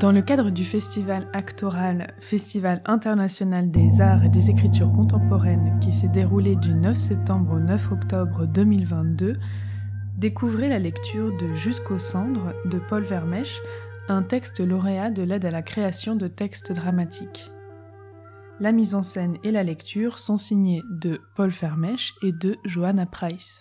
Dans le cadre du festival actoral Festival international des arts et des écritures contemporaines qui s'est déroulé du 9 septembre au 9 octobre 2022, découvrez la lecture de Jusqu'aux cendres de Paul Vermèche, un texte lauréat de l'aide à la création de textes dramatiques. La mise en scène et la lecture sont signées de Paul Vermèche et de Johanna Price.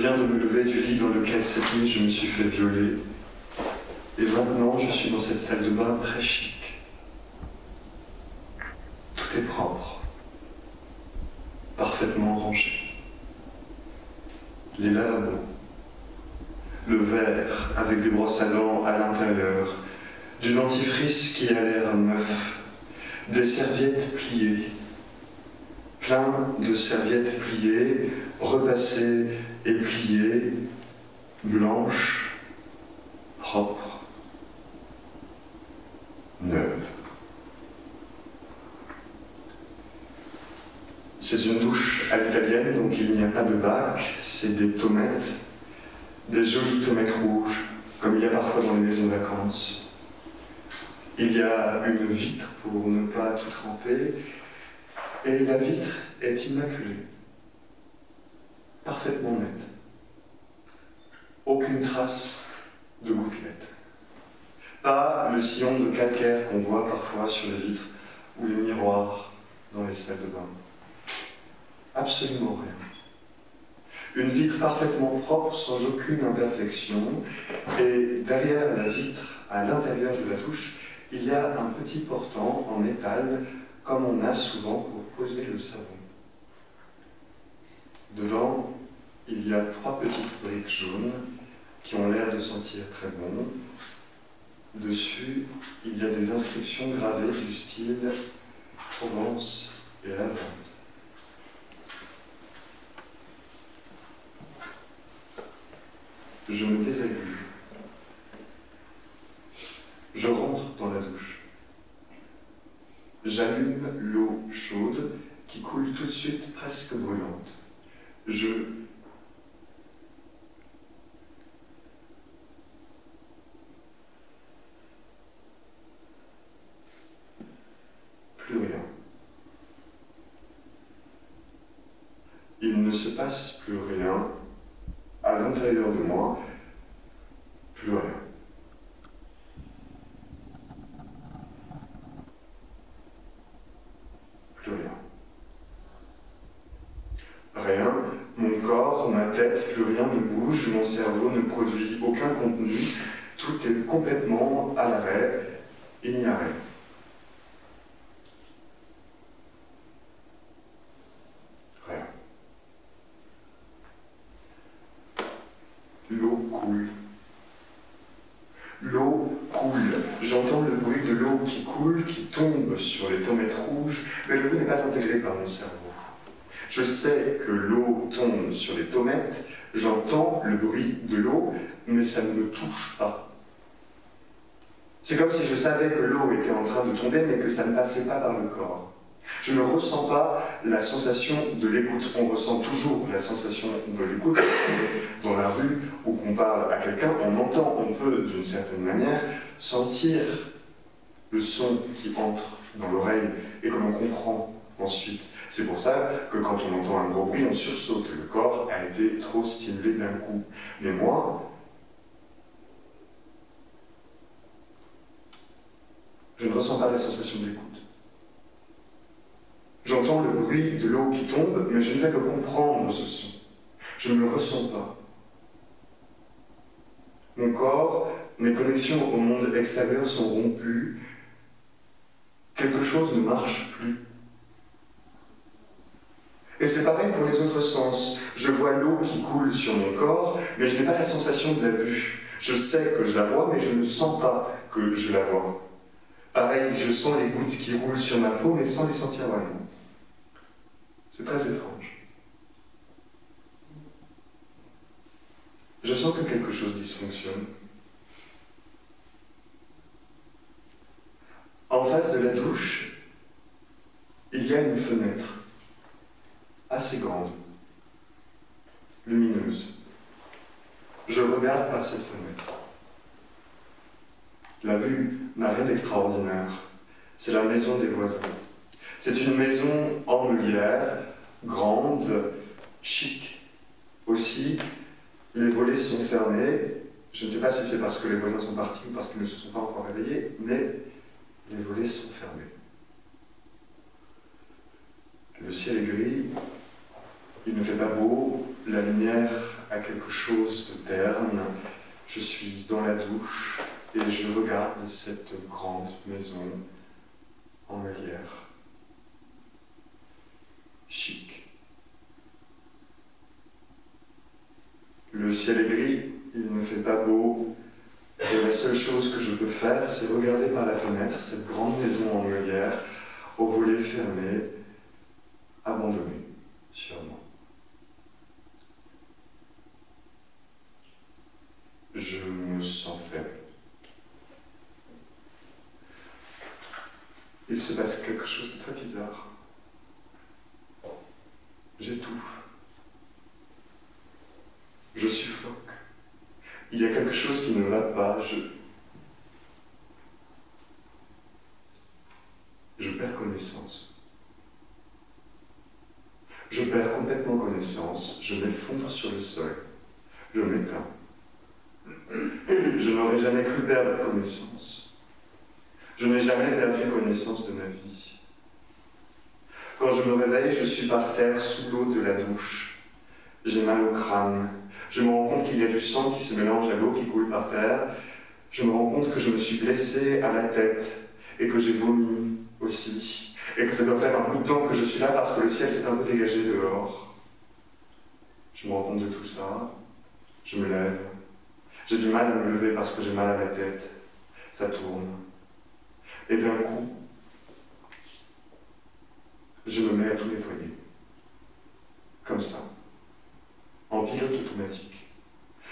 Viens de me lever du lit dans lequel cette nuit je me suis fait violer. Et maintenant, je suis dans cette salle de bain très chic. Tout est propre, parfaitement rangé. Les lavabos, le verre avec des brosses à dents à l'intérieur, du dentifrice qui a l'air neuf, des serviettes pliées, plein de serviettes pliées, repassées et pliées, blanches, propres, neuves. C'est une douche à l'italienne, donc il n'y a pas de bac, c'est des tomates, des jolies tomates rouges, comme il y a parfois dans les maisons de vacances. Il y a une vitre pour ne pas tout tremper, et la vitre est immaculée, parfaitement nette. Aucune trace de gouttelettes. Pas le sillon de calcaire qu'on voit parfois sur les vitres ou les miroirs dans les salles de bain. Absolument rien. Une vitre parfaitement propre, sans aucune imperfection, et derrière la vitre, à l'intérieur de la douche, il y a un petit portant en métal, comme on a souvent pour poser le savon. Dedans, il y a trois petites briques jaunes qui ont l'air de sentir très bon. Dessus, il y a des inscriptions gravées du style Provence et lavande. Je me déshabille. Je rentre dans la douche. J'allume l'eau chaude qui coule tout de suite presque brûlante. Je plus rien. Il ne se passe plus rien à l'intérieur de moi, plus rien. Plus rien. Rien, mon corps, ma tête, plus rien ne bouge, mon cerveau ne produit aucun contenu, tout est complètement à l'arrêt, il n'y a rien. Rien. L'eau coule. L'eau coule. J'entends le bruit de l'eau qui coule, qui tombe sur les tomates rouges, mais le bruit n'est pas intégré par mon cerveau. Je sais que l'eau tombe sur les tomates, j'entends le bruit de l'eau, mais ça ne me touche pas. C'est comme si je savais que l'eau était en train de tomber, mais que ça ne passait pas par le corps. Je ne ressens pas la sensation de l'écoute. On ressent toujours la sensation de l'écoute. Dans la rue ou qu'on parle à quelqu'un, on entend, on peut d'une certaine manière sentir le son qui entre dans l'oreille et que l'on comprend ensuite. C'est pour ça que quand on entend un gros bruit, on sursaute. Le corps a été trop stimulé d'un coup. Mais moi, je ne ressens pas la sensation d'écoute. J'entends le bruit de l'eau qui tombe, mais je ne fais que comprendre ce son. Je ne le ressens pas. Mon corps, mes connexions au monde extérieur sont rompues. Quelque chose ne marche plus. Et c'est pareil pour les autres sens. Je vois l'eau qui coule sur mon corps, mais je n'ai pas la sensation de la vue. Je sais que je la vois, mais je ne sens pas que je la vois. Pareil, je sens les gouttes qui roulent sur ma peau, mais sans les sentir vraiment. C'est très étrange. Je sens que quelque chose dysfonctionne. En face de la douche, il y a une fenêtre assez grande, lumineuse. Je regarde par cette fenêtre. La vue n'a rien d'extraordinaire. C'est la maison des voisins. C'est une maison en meulière, grande, chic. Aussi, les volets sont fermés. Je ne sais pas si c'est parce que les voisins sont partis ou parce qu'ils ne se sont pas encore réveillés, mais les volets sont fermés. Le ciel est gris, il ne fait pas beau, la lumière a quelque chose de terne. Je suis dans la douche et je regarde cette grande maison en meulière. Chic. Le ciel est gris, il ne fait pas beau, et la seule chose que je peux faire, c'est regarder par la fenêtre cette grande maison en meulière, au volet fermé, abandonnée, sûrement. Je me sens faible. Il se passe quelque chose de très bizarre. J'étouffe. Je suffoque. Il y a quelque chose qui ne va pas. Je, je perds connaissance. Je perds complètement connaissance. Je m'effondre sur le sol. Je m'éteins. Je n'aurais jamais cru perdre connaissance. Je n'ai jamais perdu connaissance de ma vie. Quand je me réveille, je suis par terre sous l'eau de la douche. J'ai mal au crâne. Je me rends compte qu'il y a du sang qui se mélange à l'eau qui coule par Je me rends compte que je me suis blessé à la tête et que j'ai vomi aussi. Et que ça doit faire un bout de temps que je suis là parce que le ciel s'est un peu dégagé dehors. Je me rends compte de tout ça. Je me lève. J'ai du mal à me lever parce que j'ai mal à la tête. Ça tourne. Et d'un coup, je me mets à tout nettoyer. Comme ça. En pilote automatique.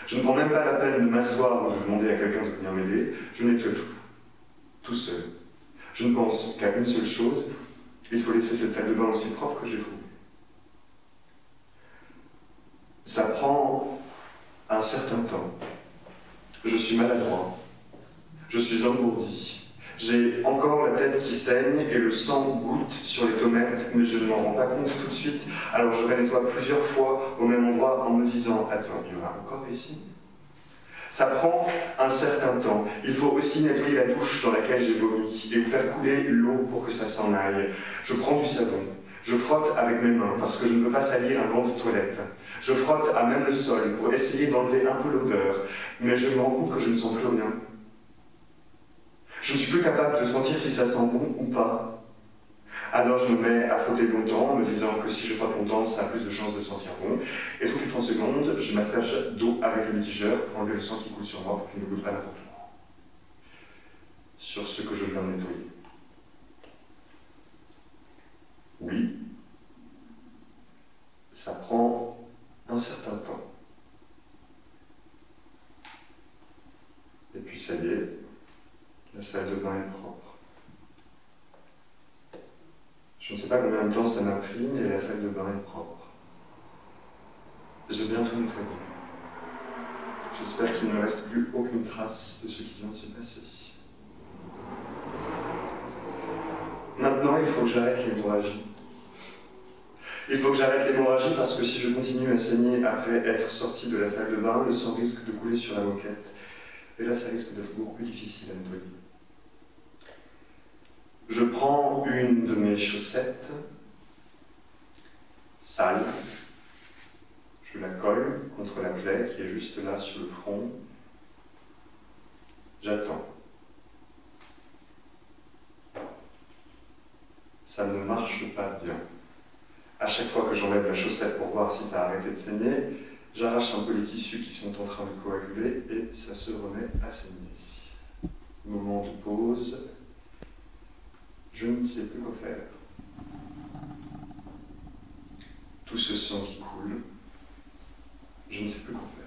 Je ne prends même pas la peine de m'asseoir ou de demander à quelqu'un de venir m'aider. Je nettoie tout. Tout seul. Je ne pense qu'à une seule chose. Il faut laisser cette salle de bain aussi propre que je l'ai trouvée. Ça prend un certain temps. Je suis maladroit. Je suis engourdi. J'ai encore la tête qui saigne et le sang goutte sur les tomates, mais je ne m'en rends pas compte tout de suite. Alors je nettoie plusieurs fois au même endroit en me disant Attends, il y aura encore ici? Ça prend un certain temps. Il faut aussi nettoyer la douche dans laquelle j'ai vomi et faire couler l'eau pour que ça s'en aille. Je prends du savon. Je frotte avec mes mains parce que je ne veux pas salir un banc de toilette. Je frotte à même le sol pour essayer d'enlever un peu l'odeur, mais je me rends compte que je ne sens plus rien. Je ne suis plus capable de sentir si ça sent bon ou pas. Alors je me mets à frotter longtemps en me disant que si je frotte longtemps, ça a plus de chances de sentir bon. Et toutes les 30 secondes, je m'asperge d'eau avec le mitigeur pour enlever le sang qui coule sur moi pour qu'il ne goûte pas n'importe où. sur ce que je viens de nettoyer. Oui, ça prend un certain temps. Et puis ça y est, la salle de bain est propre. Je ne sais pas combien de temps ça m'a pris, mais la salle de bain est propre. J'ai bien tout nettoyé. J'espère qu'il ne reste plus aucune trace de ce qui vient de se passer. Maintenant, il faut que j'arrête l'hémorragie. Il faut que j'arrête l'hémorragie parce que si je continue à saigner après être sorti de la salle de bain, le sang risque de couler sur la moquette. Et là, ça risque d'être beaucoup plus difficile à nettoyer. Je prends une de mes chaussettes sale, je la colle contre la plaie qui est juste là sur le front. J'attends. Ça ne marche pas bien. À chaque fois que j'enlève la chaussette pour voir si ça a arrêté de saigner, j'arrache un peu les tissus qui sont en train de coaguler et ça se remet à saigner. Moment de pause. Je ne sais plus quoi faire. Tout ce sang qui coule, je ne sais plus quoi faire.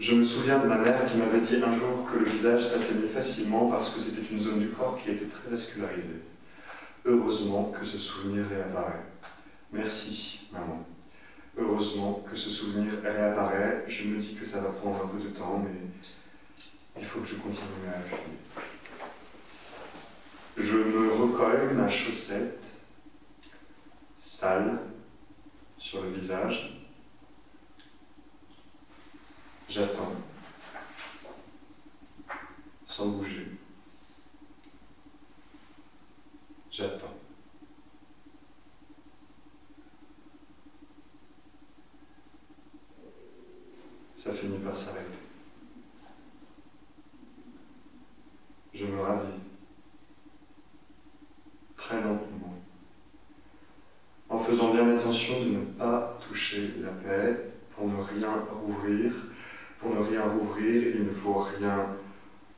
Je me souviens de ma mère qui m'avait dit un jour que le visage s'assaignait facilement parce que c'était une zone du corps qui était très vascularisée. Heureusement que ce souvenir réapparaît. Merci, maman. Heureusement que ce souvenir réapparaît. Je me dis que ça va prendre un peu de temps, mais il faut que je continue à appuyer. Je me recolle ma chaussette sale sur le visage. J'attends, sans bouger. J'attends. Ça finit par s'arrêter. Je me ravis très lentement, en faisant bien attention de ne pas toucher la paix pour ne rien rouvrir. Pour ne rien rouvrir, il ne faut rien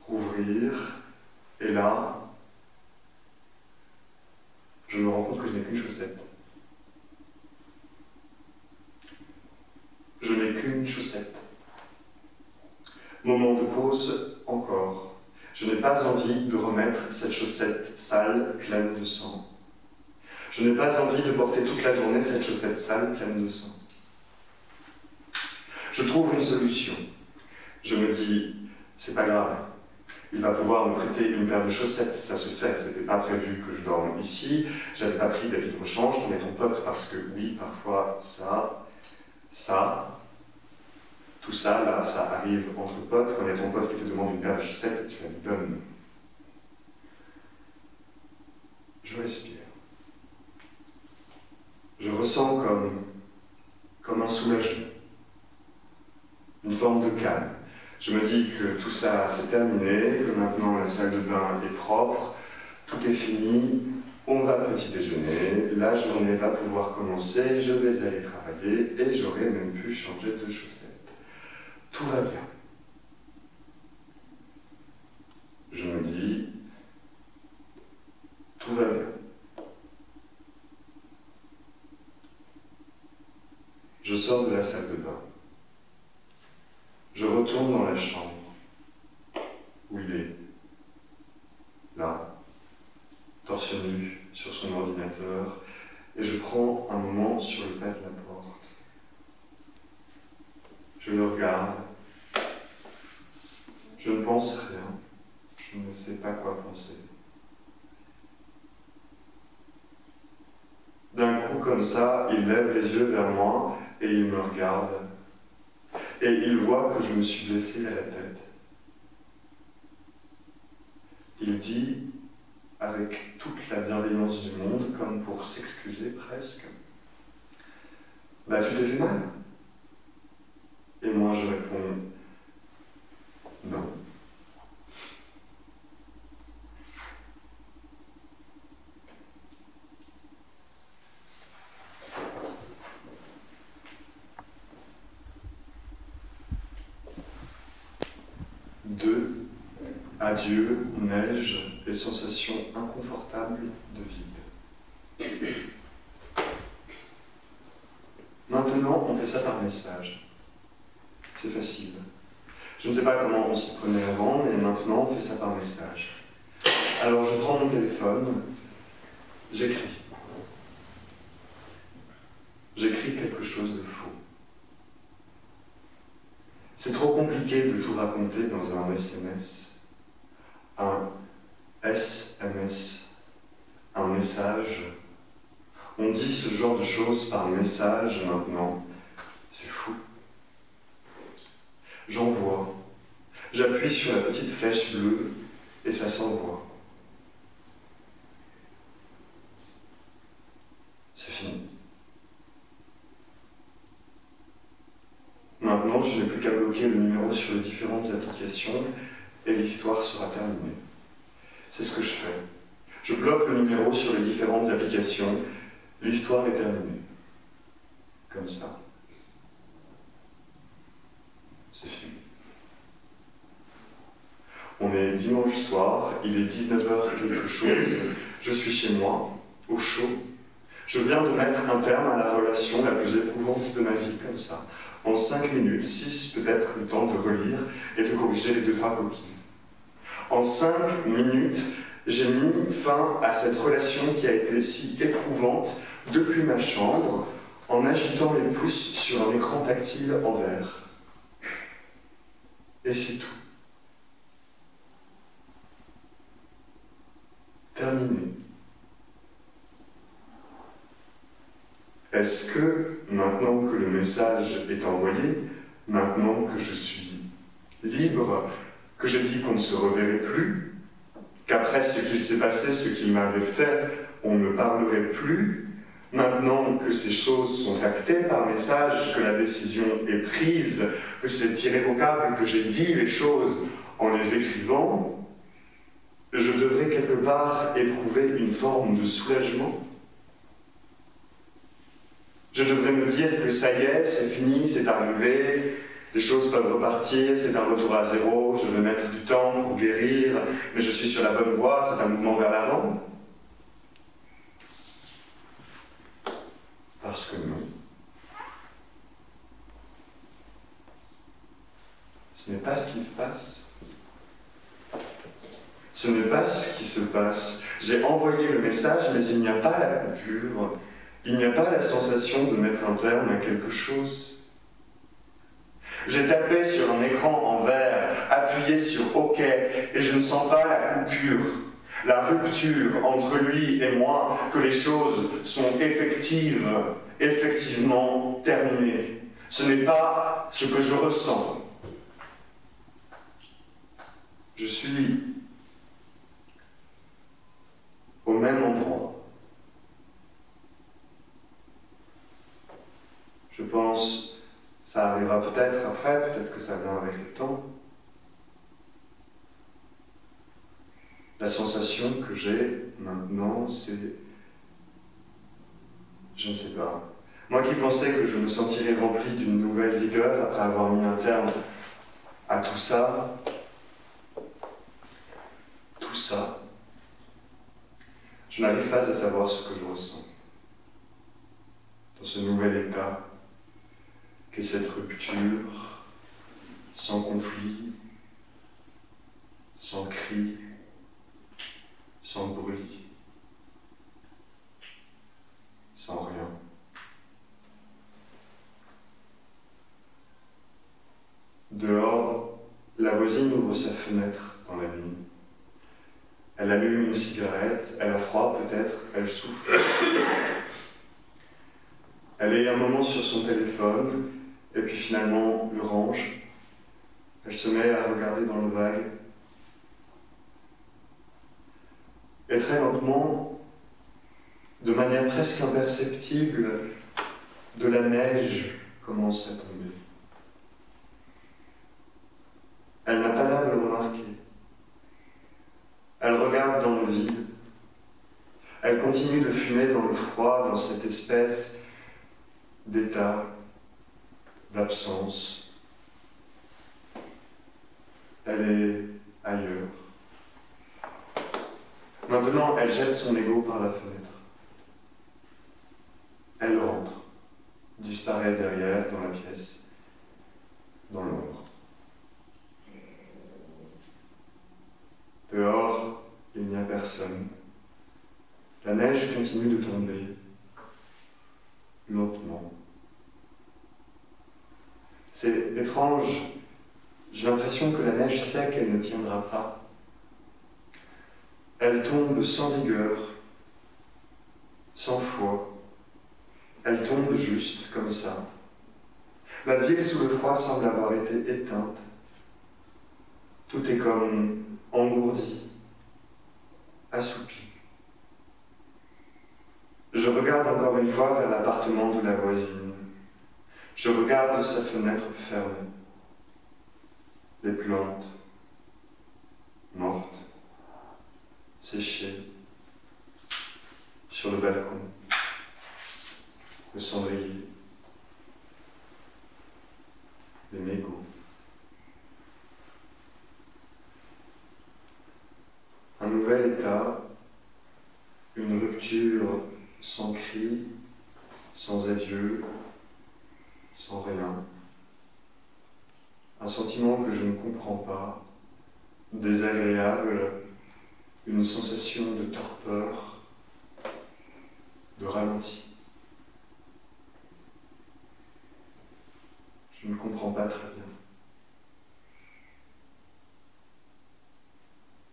rouvrir. Et là, je me rends compte que je n'ai qu'une chaussette. Je n'ai qu'une chaussette. Moment de pause encore. Je n'ai pas envie de remettre cette chaussette sale, pleine de sang. Je n'ai pas envie de porter toute la journée cette chaussette sale, pleine de sang. Je trouve une solution. Je me dis, c'est pas grave. Il va pouvoir me prêter une paire de chaussettes, ça se fait, c'était pas prévu que je dorme ici, j'avais pas pris d'habit de rechange, on est ton pote parce que oui, parfois ça, ça, tout ça, là, ça arrive entre potes, quand il y a ton pote qui te demande une paire de chaussettes, tu la lui donnes. Je respire. Je ressens comme, comme un soulagement, une forme de calme. Je me dis que tout ça c'est terminé, que maintenant la salle de bain est propre, tout est fini, on va petit déjeuner, la journée va pouvoir commencer, je vais aller travailler et j'aurai même pu changer de chaussettes. Tout va bien. Je me dis, tout va bien. Je sors de la salle de bain. Je retourne dans la chambre où il est, là, torse nu sur son ordinateur, et je prends un moment sur le pas de la. Je le regarde. Je ne pense rien. Je ne sais pas quoi penser. D'un coup, comme ça, il lève les yeux vers moi et il me regarde. Et il voit que je me suis blessé à la tête. Il dit, avec toute la bienveillance du monde, comme pour s'excuser presque, Bah, tu t'es fait mal Et moi, je réponds, non. Adieu, neige et sensation inconfortable de vide. Maintenant, on fait ça par message. C'est facile. Je ne sais pas comment on s'y prenait avant, mais ça par message. Alors, je prends mon téléphone, j'écris. J'écris quelque chose de faux. C'est trop compliqué de tout raconter dans un SMS, un SMS, un message. On dit ce genre de choses par message maintenant. C'est fou. J'envoie. J'appuie sur la petite flèche bleue et ça s'envoie. C'est fini. Maintenant, je n'ai plus qu'à bloquer le numéro sur les différentes applications et l'histoire sera terminée. C'est ce que je fais. Je bloque le numéro sur les différentes applications, l'histoire est terminée. Comme ça. C'est fini. On est dimanche soir, il est 19h quelque chose, je suis chez moi, au chaud. Je viens de mettre un terme à la relation la plus éprouvante de ma vie, comme ça en 5 minutes, 6 peut-être le temps de relire et de corriger les deux trois copies. En 5 minutes, j'ai mis fin à cette relation qui a été si éprouvante depuis ma chambre en agitant mes pouces sur un écran tactile en verre. Et c'est tout. Terminé. Est-ce que, maintenant que le message est envoyé, maintenant que je suis libre, que j'ai dit qu'on ne se reverrait plus, qu'après ce qu'il s'est passé, ce qu'il m'avait fait, on ne parlerait plus, maintenant que ces choses sont actées par message, que la décision est prise, que c'est irrévocable, que j'ai dit les choses en les écrivant, je devrais quelque part éprouver une forme de soulagement. Je devrais me dire que ça y est, c'est fini, c'est arrivé, les choses peuvent repartir, c'est un retour à zéro, je vais mettre du temps pour guérir, mais je suis sur la bonne voie, c'est un mouvement vers l'avant. Parce que non. Ce n'est pas ce qui se passe. Ce n'est pas ce qui se passe. J'ai envoyé le message, mais il n'y a pas la coupure. Il n'y a pas la sensation de mettre un terme à quelque chose. J'ai tapé sur un écran en verre, appuyé sur OK, et je ne sens pas la coupure, la rupture entre lui et moi, que les choses sont effectives, effectivement terminées. Ce n'est pas ce que je ressens. Je suis au même endroit. Je pense, ça arrivera peut-être après, peut-être que ça vient avec le temps. La sensation que j'ai maintenant, c'est... Je ne sais pas. Moi qui pensais que je me sentirais rempli d'une nouvelle vigueur après avoir mis un terme à tout ça, tout ça, je n'arrive pas à savoir ce que je ressens dans ce nouvel état cette rupture, sans conflit, sans cri, sans bruit, sans rien. Dehors, la voisine ouvre sa fenêtre dans la nuit. Elle allume une cigarette, elle a froid peut-être, elle souffle. Elle est un moment sur son téléphone, et puis finalement le range. Elle se met à regarder dans le vague. Et très lentement, de manière presque imperceptible, de la neige commence à tomber. Elle n'a pas l'air de le remarquer. Elle regarde dans le vide. Elle continue de fumer dans le froid, dans cette espèce d'état d'absence. Elle est ailleurs. Maintenant, elle jette son ego par la fenêtre. Elle rentre, disparaît derrière dans la pièce, dans l'ombre. Dehors, il n'y a personne. La neige continue de tomber, lentement. C'est J'ai l'impression que la neige sait qu'elle ne tiendra pas. Elle tombe sans rigueur, sans foi. Elle tombe juste comme ça. La ville sous le froid semble avoir été éteinte. Tout est comme engourdi, assoupi. Je regarde encore une fois vers l'appartement de la voisine. Je regarde sa fenêtre fermée. Les plantes, mortes, séchées, sur le balcon, le cendrier, les mégots. Un nouvel état, une rupture sans cri, sans adieu, sans rien. Un sentiment que je ne comprends pas, désagréable, une sensation de torpeur, de ralenti. Je ne comprends pas très bien.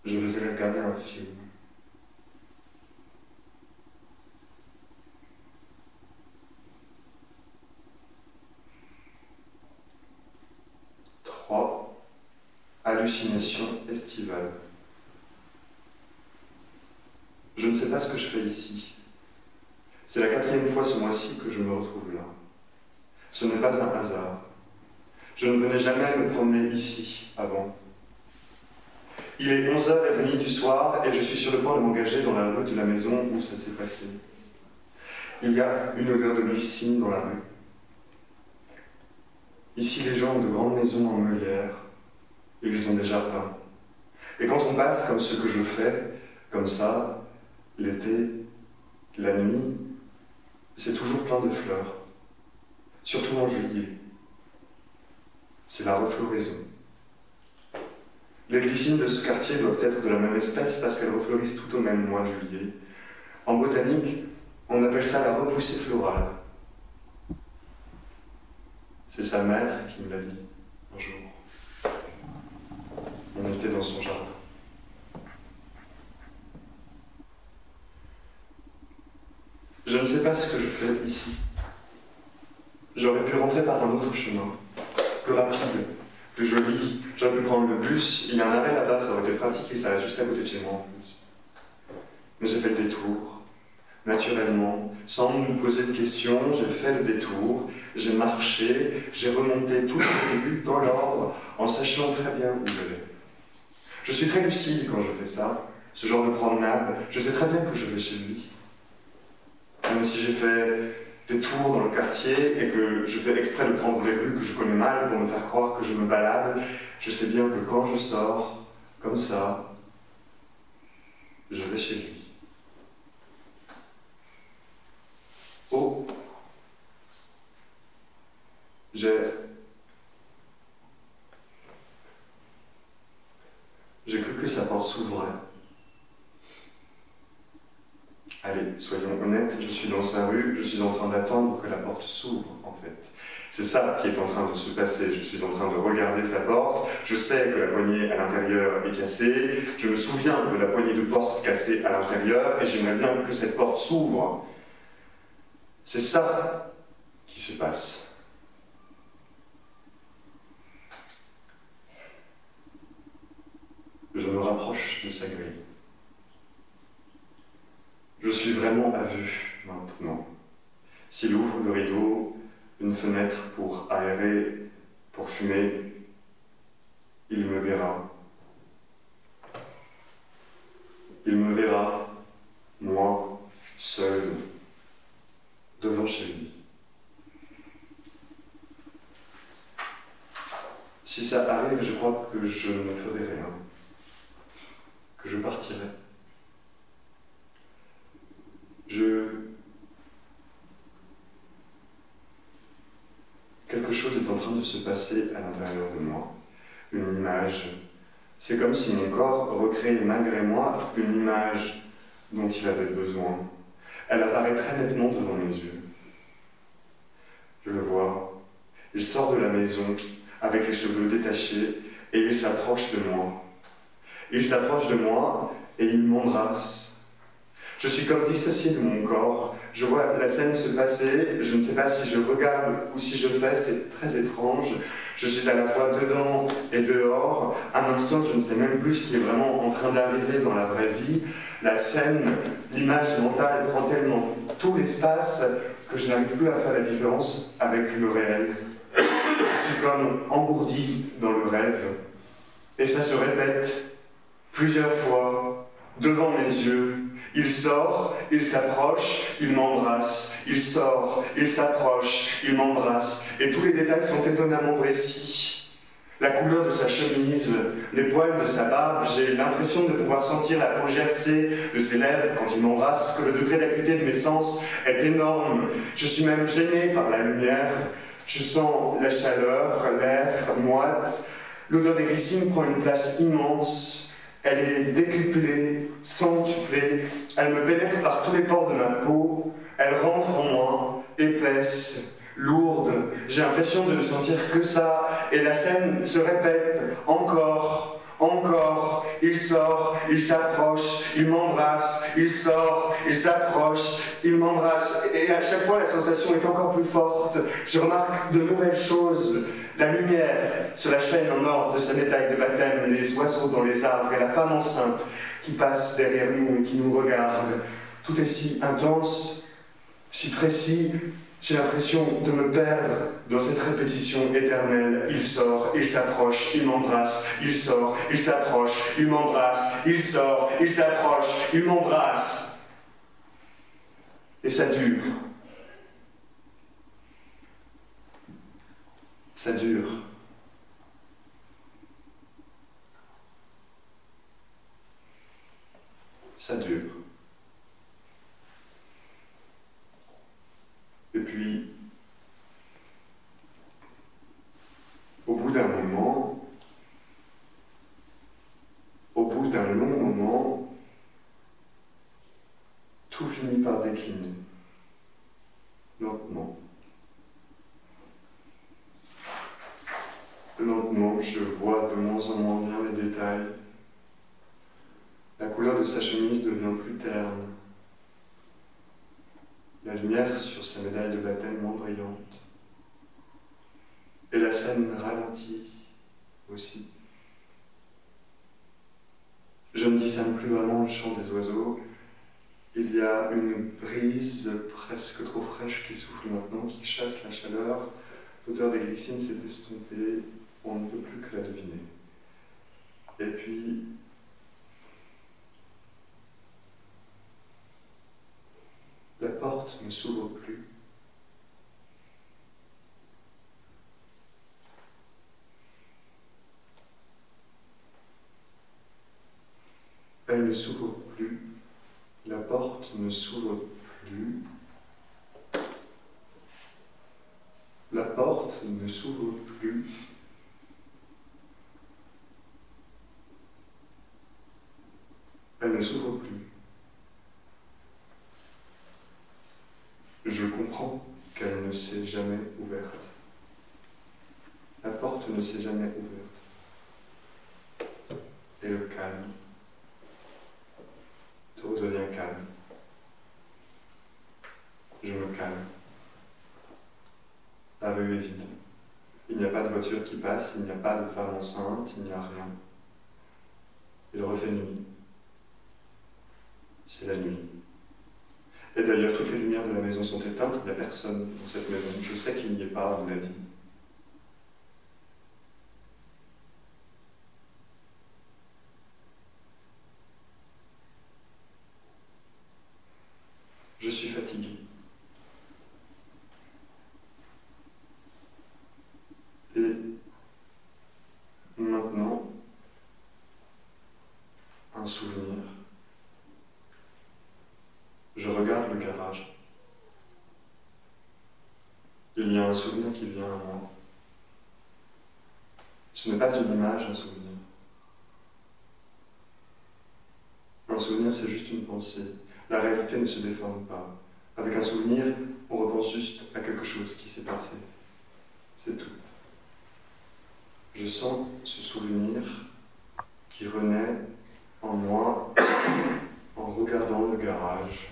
Je vais regarder un film. Trois, hallucination estivale. Je ne sais pas ce que je fais ici. C'est la quatrième fois ce mois-ci que je me retrouve là. Ce n'est pas un hasard. Je ne venais jamais me promener ici avant. Il est 11h30 du soir et je suis sur le point de m'engager dans la rue de la maison où ça s'est passé. Il y a une odeur de glycine dans la rue. Ici, les gens ont de grandes maisons en meulière ils ont des jardins. Et quand on passe comme ce que je fais, comme ça, l'été, la nuit, c'est toujours plein de fleurs, surtout en juillet. C'est la refloraison. Les glycines de ce quartier doivent être de la même espèce parce qu'elles refleurissent tout au même mois de juillet. En botanique, on appelle ça la repoussée florale. C'est sa mère qui me l'a dit un jour. On était dans son jardin. Je ne sais pas ce que je fais ici. J'aurais pu rentrer par un autre chemin, plus rapide, plus joli. J'aurais pu prendre le bus. Il y a un arrêt là-bas, ça aurait été pratique et ça juste à côté de chez moi en plus. Mais j'ai fait le détour, naturellement, sans me poser de questions. J'ai fait le détour, j'ai marché, j'ai remonté tout le début dans l'ordre, en sachant très bien où j'allais. Je suis très lucide quand je fais ça, ce genre de promenade. Je sais très bien que je vais chez lui. Même si j'ai fait des tours dans le quartier et que je fais exprès de prendre des rues que je connais mal pour me faire croire que je me balade, je sais bien que quand je sors, comme ça, je vais chez lui. Oh, j'ai... J'ai cru que sa porte s'ouvrait. Allez, soyons honnêtes, je suis dans sa rue, je suis en train d'attendre que la porte s'ouvre, en fait. C'est ça qui est en train de se passer. Je suis en train de regarder sa porte. Je sais que la poignée à l'intérieur est cassée. Je me souviens de la poignée de porte cassée à l'intérieur et j'aimerais bien que cette porte s'ouvre. C'est ça qui se passe. Je me rapproche de sa grille. Je suis vraiment à vue maintenant. S'il ouvre le rideau, une fenêtre pour aérer, pour fumer, il me verra. Il me verra, moi, seul, devant chez lui. Si ça arrive, je crois que je ne ferai rien, je partirai. Je... Quelque chose est en train de se passer à l'intérieur de moi, une image. C'est comme si mon corps recréait malgré moi une image dont il avait besoin. Elle apparaît très nettement devant mes yeux. Je le vois. Il sort de la maison avec les cheveux détachés et il s'approche de moi. Il s'approche de moi et il m'embrasse. Je suis comme dissocié de mon corps. Je vois la scène se passer. Je ne sais pas si je regarde ou si je fais. C'est très étrange. Je suis à la fois dedans et dehors. Un instant, je ne sais même plus ce qui est vraiment en train d'arriver dans la vraie vie. La scène, l'image mentale prend tellement tout l'espace que je n'arrive plus à faire la différence avec le réel. Je suis comme engourdi dans le rêve. Et ça se répète plusieurs fois devant mes yeux. Il sort, il s'approche, il m'embrasse. Il sort, il s'approche, il m'embrasse. Et tous les détails sont étonnamment précis. La couleur de sa chemise, les poils de sa barbe, j'ai l'impression de pouvoir sentir la peau gercée de ses lèvres quand il m'embrasse, que le degré d'acuité de mes sens est énorme. Je suis même gêné par la lumière. Je sens la chaleur, l'air moite. L'odeur des glycines prend une place immense. Elle est décuplée, centuplée, elle me pénètre par tous les pores de ma peau, elle rentre en moi, épaisse, lourde. J'ai l'impression de ne sentir que ça, et la scène se répète encore, encore. Il sort, il s'approche, il m'embrasse, il sort, il s'approche, il m'embrasse, et à chaque fois la sensation est encore plus forte. Je remarque de nouvelles choses. La lumière sur la chaîne en or de sa médaille de baptême, les oiseaux dans les arbres et la femme enceinte qui passe derrière nous et qui nous regarde. Tout est si intense, si précis, j'ai l'impression de me perdre dans cette répétition éternelle. Il sort, il s'approche, il m'embrasse, il sort, il s'approche, il m'embrasse, il sort, il s'approche, il m'embrasse. Et ça dure. Ça dure. Ça dure. Et puis, au bout d'un moment, au bout d'un long moment, tout finit par décliner, lentement. Lentement, je vois de moins en moins bien les détails. La couleur de sa chemise devient plus terne. La lumière sur sa médaille de baptême moins brillante. Et la scène ralentit aussi. Je ne discerne plus vraiment le chant des oiseaux. Il y a une brise presque trop fraîche qui souffle maintenant, qui chasse la chaleur. L'odeur des glycines s'est estompée on ne peut plus que la deviner. Et puis, la porte ne s'ouvre plus. Elle ne s'ouvre plus, la porte ne s'ouvre plus, la porte ne s'ouvre plus. elle ne s'ouvre plus. Je comprends qu'elle ne s'est jamais ouverte. La porte ne s'est jamais ouverte. Et le calme. Tout devient calme. Je me calme. La rue est vide. Il n'y a pas de voiture qui passe, il n'y a pas de femme enceinte, il n'y a rien. Il refait nuit c'est la nuit. Et d'ailleurs, toutes les lumières de la maison sont éteintes, il n'y a personne dans cette maison. Je sais qu'il n'y est pas, on l'a dit. Je suis fatigué. Et maintenant, un souvenir. Je regarde le garage. il y a un souvenir qui vient à moi. Ce n'est pas une image, un souvenir. Un souvenir, c'est juste une pensée. La réalité ne se déforme pas. Avec un souvenir, on repense juste à quelque chose qui s'est passé. C'est tout. Je sens ce souvenir qui renaît en moi en regardant le garage.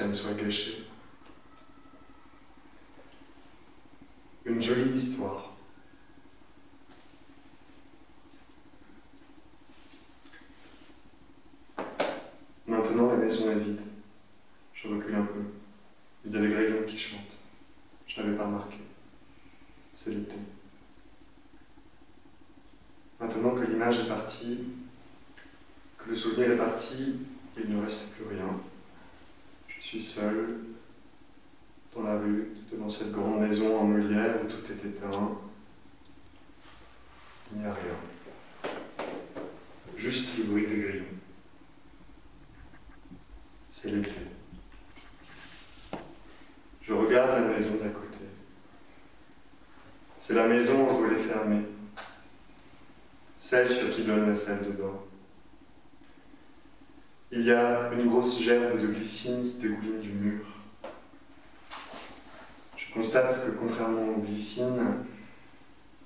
Ne soit gâché. Une jolie histoire. Maintenant, la maison est vide. Je recule un peu. Il y a des grillons qui chantent. Je n'avais pas remarqué. C'est l'été. Maintenant que l'image est partie, que le souvenir est parti, il ne reste plus rien. Suis seul, dans la rue, devant cette grande maison en meulière où tout est éteint. Il n'y a rien. Juste le bruit des grillons. C'est l'été. Je regarde la maison d'à côté. C'est la maison en volet fermé. Celle sur qui donne la salle de bain. Il y a une grosse gerbe de glycine qui dégouline du mur. Je constate que contrairement aux glycines,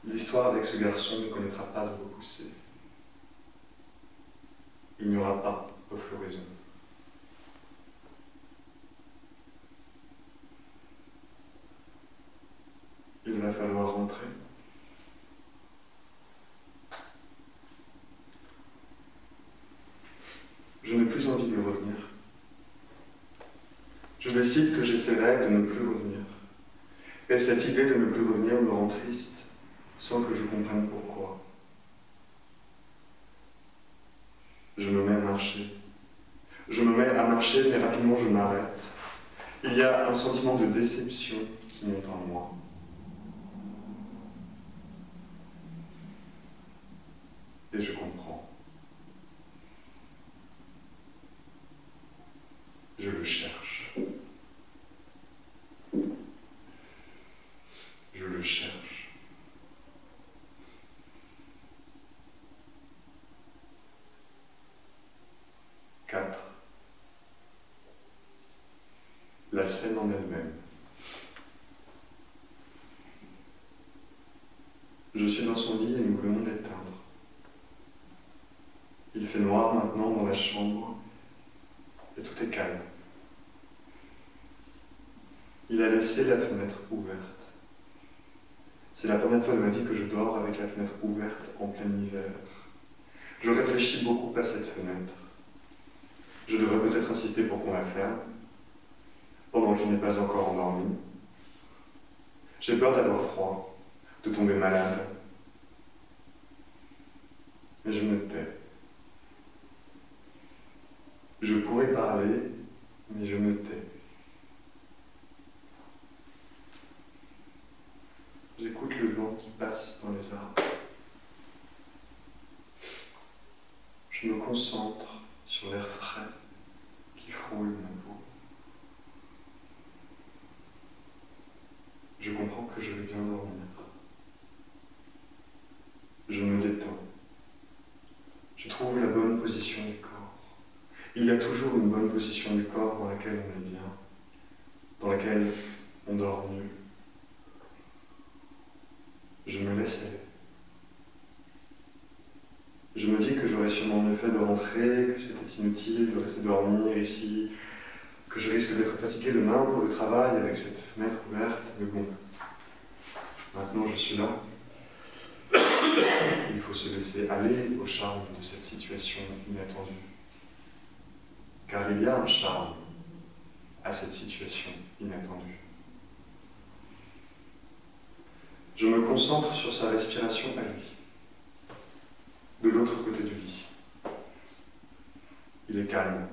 l'histoire avec ce garçon ne connaîtra pas de repoussée. Il n'y aura pas de floraison. Il va falloir rentrer. Je n'ai plus envie de revenir. Je décide que j'essaierai de ne plus revenir. Et cette idée de ne plus revenir me rend triste, sans que je comprenne pourquoi. Je me mets à marcher. Je me mets à marcher, mais rapidement je m'arrête. Il y a un sentiment de déception qui monte en moi. Et je comprends. Je le cherche. Je le cherche. Quatre. La scène en elle-même. Je suis dans son lit et nous venons d'éteindre. Il fait noir maintenant dans la chambre et tout est calme. Il a laissé la fenêtre ouverte. C'est la première fois de ma vie que je dors avec la fenêtre Je réfléchis beaucoup à cette fenêtre. Je devrais peut-être insister pour qu'on la ferme, pendant qu'il n'est pas encore endormi. J'ai peur d'avoir froid, de tomber malade. Mais je me tais. Je pourrais parler, mais je me tais. J'écoute le vent qui passe dans les arbres. Je me concentre sur l'air frais qui frôle ma peau. Je comprends que je vais bien dormir. Je me détends. Je trouve la bonne position du corps. Il y a toujours une bonne position du corps dans laquelle on est bien, dans laquelle on dort mieux. Je me laisse aller. Je me dis que j'aurais sûrement mieux fait de rentrer, que c'était inutile de rester dormir ici, que je risque d'être fatigué demain pour le travail avec cette fenêtre ouverte, mais bon, maintenant je suis là. Il faut se laisser aller au charme de cette situation inattendue. Car il y a un charme à cette situation inattendue. Je me concentre sur sa respiration à lui, de l'autre côté du lit. Il est calme.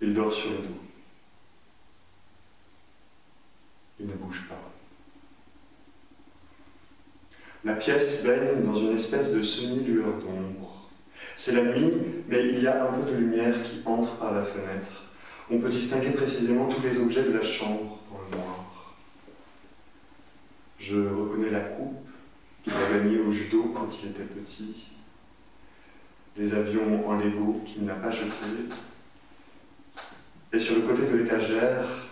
Il dort sur le dos. Il ne bouge pas. La pièce baigne dans une espèce de semi-lueur d'ombre. C'est la nuit, mais il y a un peu de lumière qui entre par la fenêtre. On peut distinguer précisément tous les objets de la chambre dans le noir. Je reconnais la coupe qu'il a gagnée au judo quand il était petit, les avions en Lego qu'il n'a pas jetés, et sur le côté de l'étagère,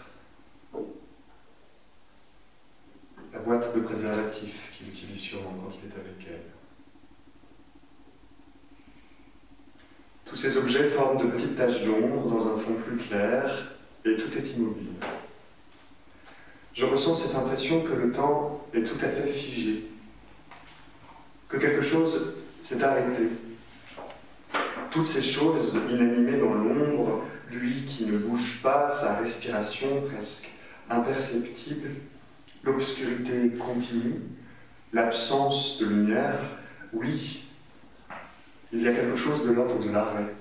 la boîte de préservatifs qu'il utilise sûrement quand il est avec elle. Tous ces objets forment de petites taches d'ombre dans un fond plus clair, et tout est immobile. Je ressens cette impression que le temps est tout à fait figé, que quelque chose s'est arrêté. Toutes ces choses inanimées dans l'ombre, lui qui ne bouge pas, sa respiration presque imperceptible, l'obscurité continue, l'absence de lumière, oui, il y a quelque chose de l'ordre de l'arrêt.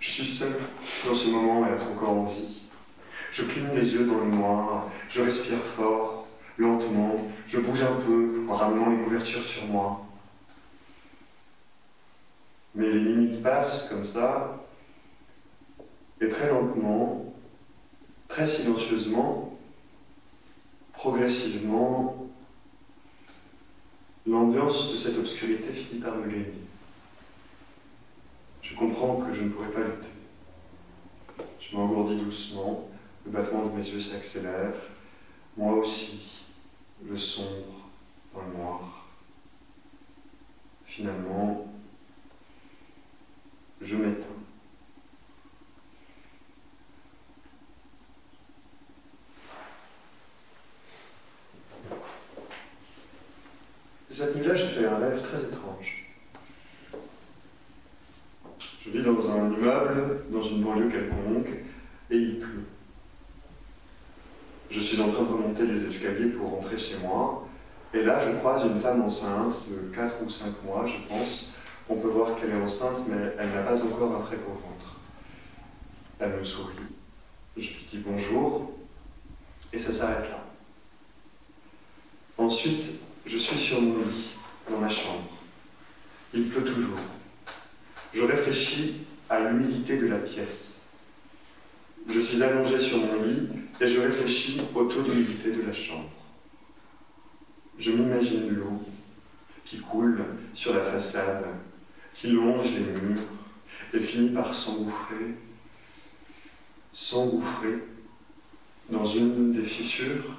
Je suis seul dans ce moment à être encore en vie. Je cligne les yeux dans le noir, je respire fort, lentement, je bouge un peu en ramenant les couvertures sur moi. Mais les minutes passent comme ça, et très lentement, très silencieusement, progressivement, l'ambiance de cette obscurité finit par me gagner. Je comprends que je ne pourrai pas lutter. Je m'engourdis doucement, le battement de mes yeux s'accélère. Moi aussi, le sombre dans le noir. Finalement, je m'éteins. Cette nuit-là, j'ai fait un rêve très étrange. Je vis dans un immeuble, dans une banlieue quelconque, et il pleut. Je suis en train de remonter les escaliers pour rentrer chez moi. Et là, je croise une femme enceinte de 4 ou 5 mois, je pense. On peut voir qu'elle est enceinte, mais elle n'a pas encore un très gros ventre. Elle me sourit. Je lui dis bonjour. Et ça s'arrête là. Ensuite, je suis sur mon lit, dans ma chambre. Il pleut toujours. Je réfléchis à l'humidité de la pièce. Je suis allongé sur mon lit et je réfléchis au taux d'humidité de la chambre. Je m'imagine l'eau qui coule sur la façade, qui longe les murs et finit par s'engouffrer, s'engouffrer dans une des fissures,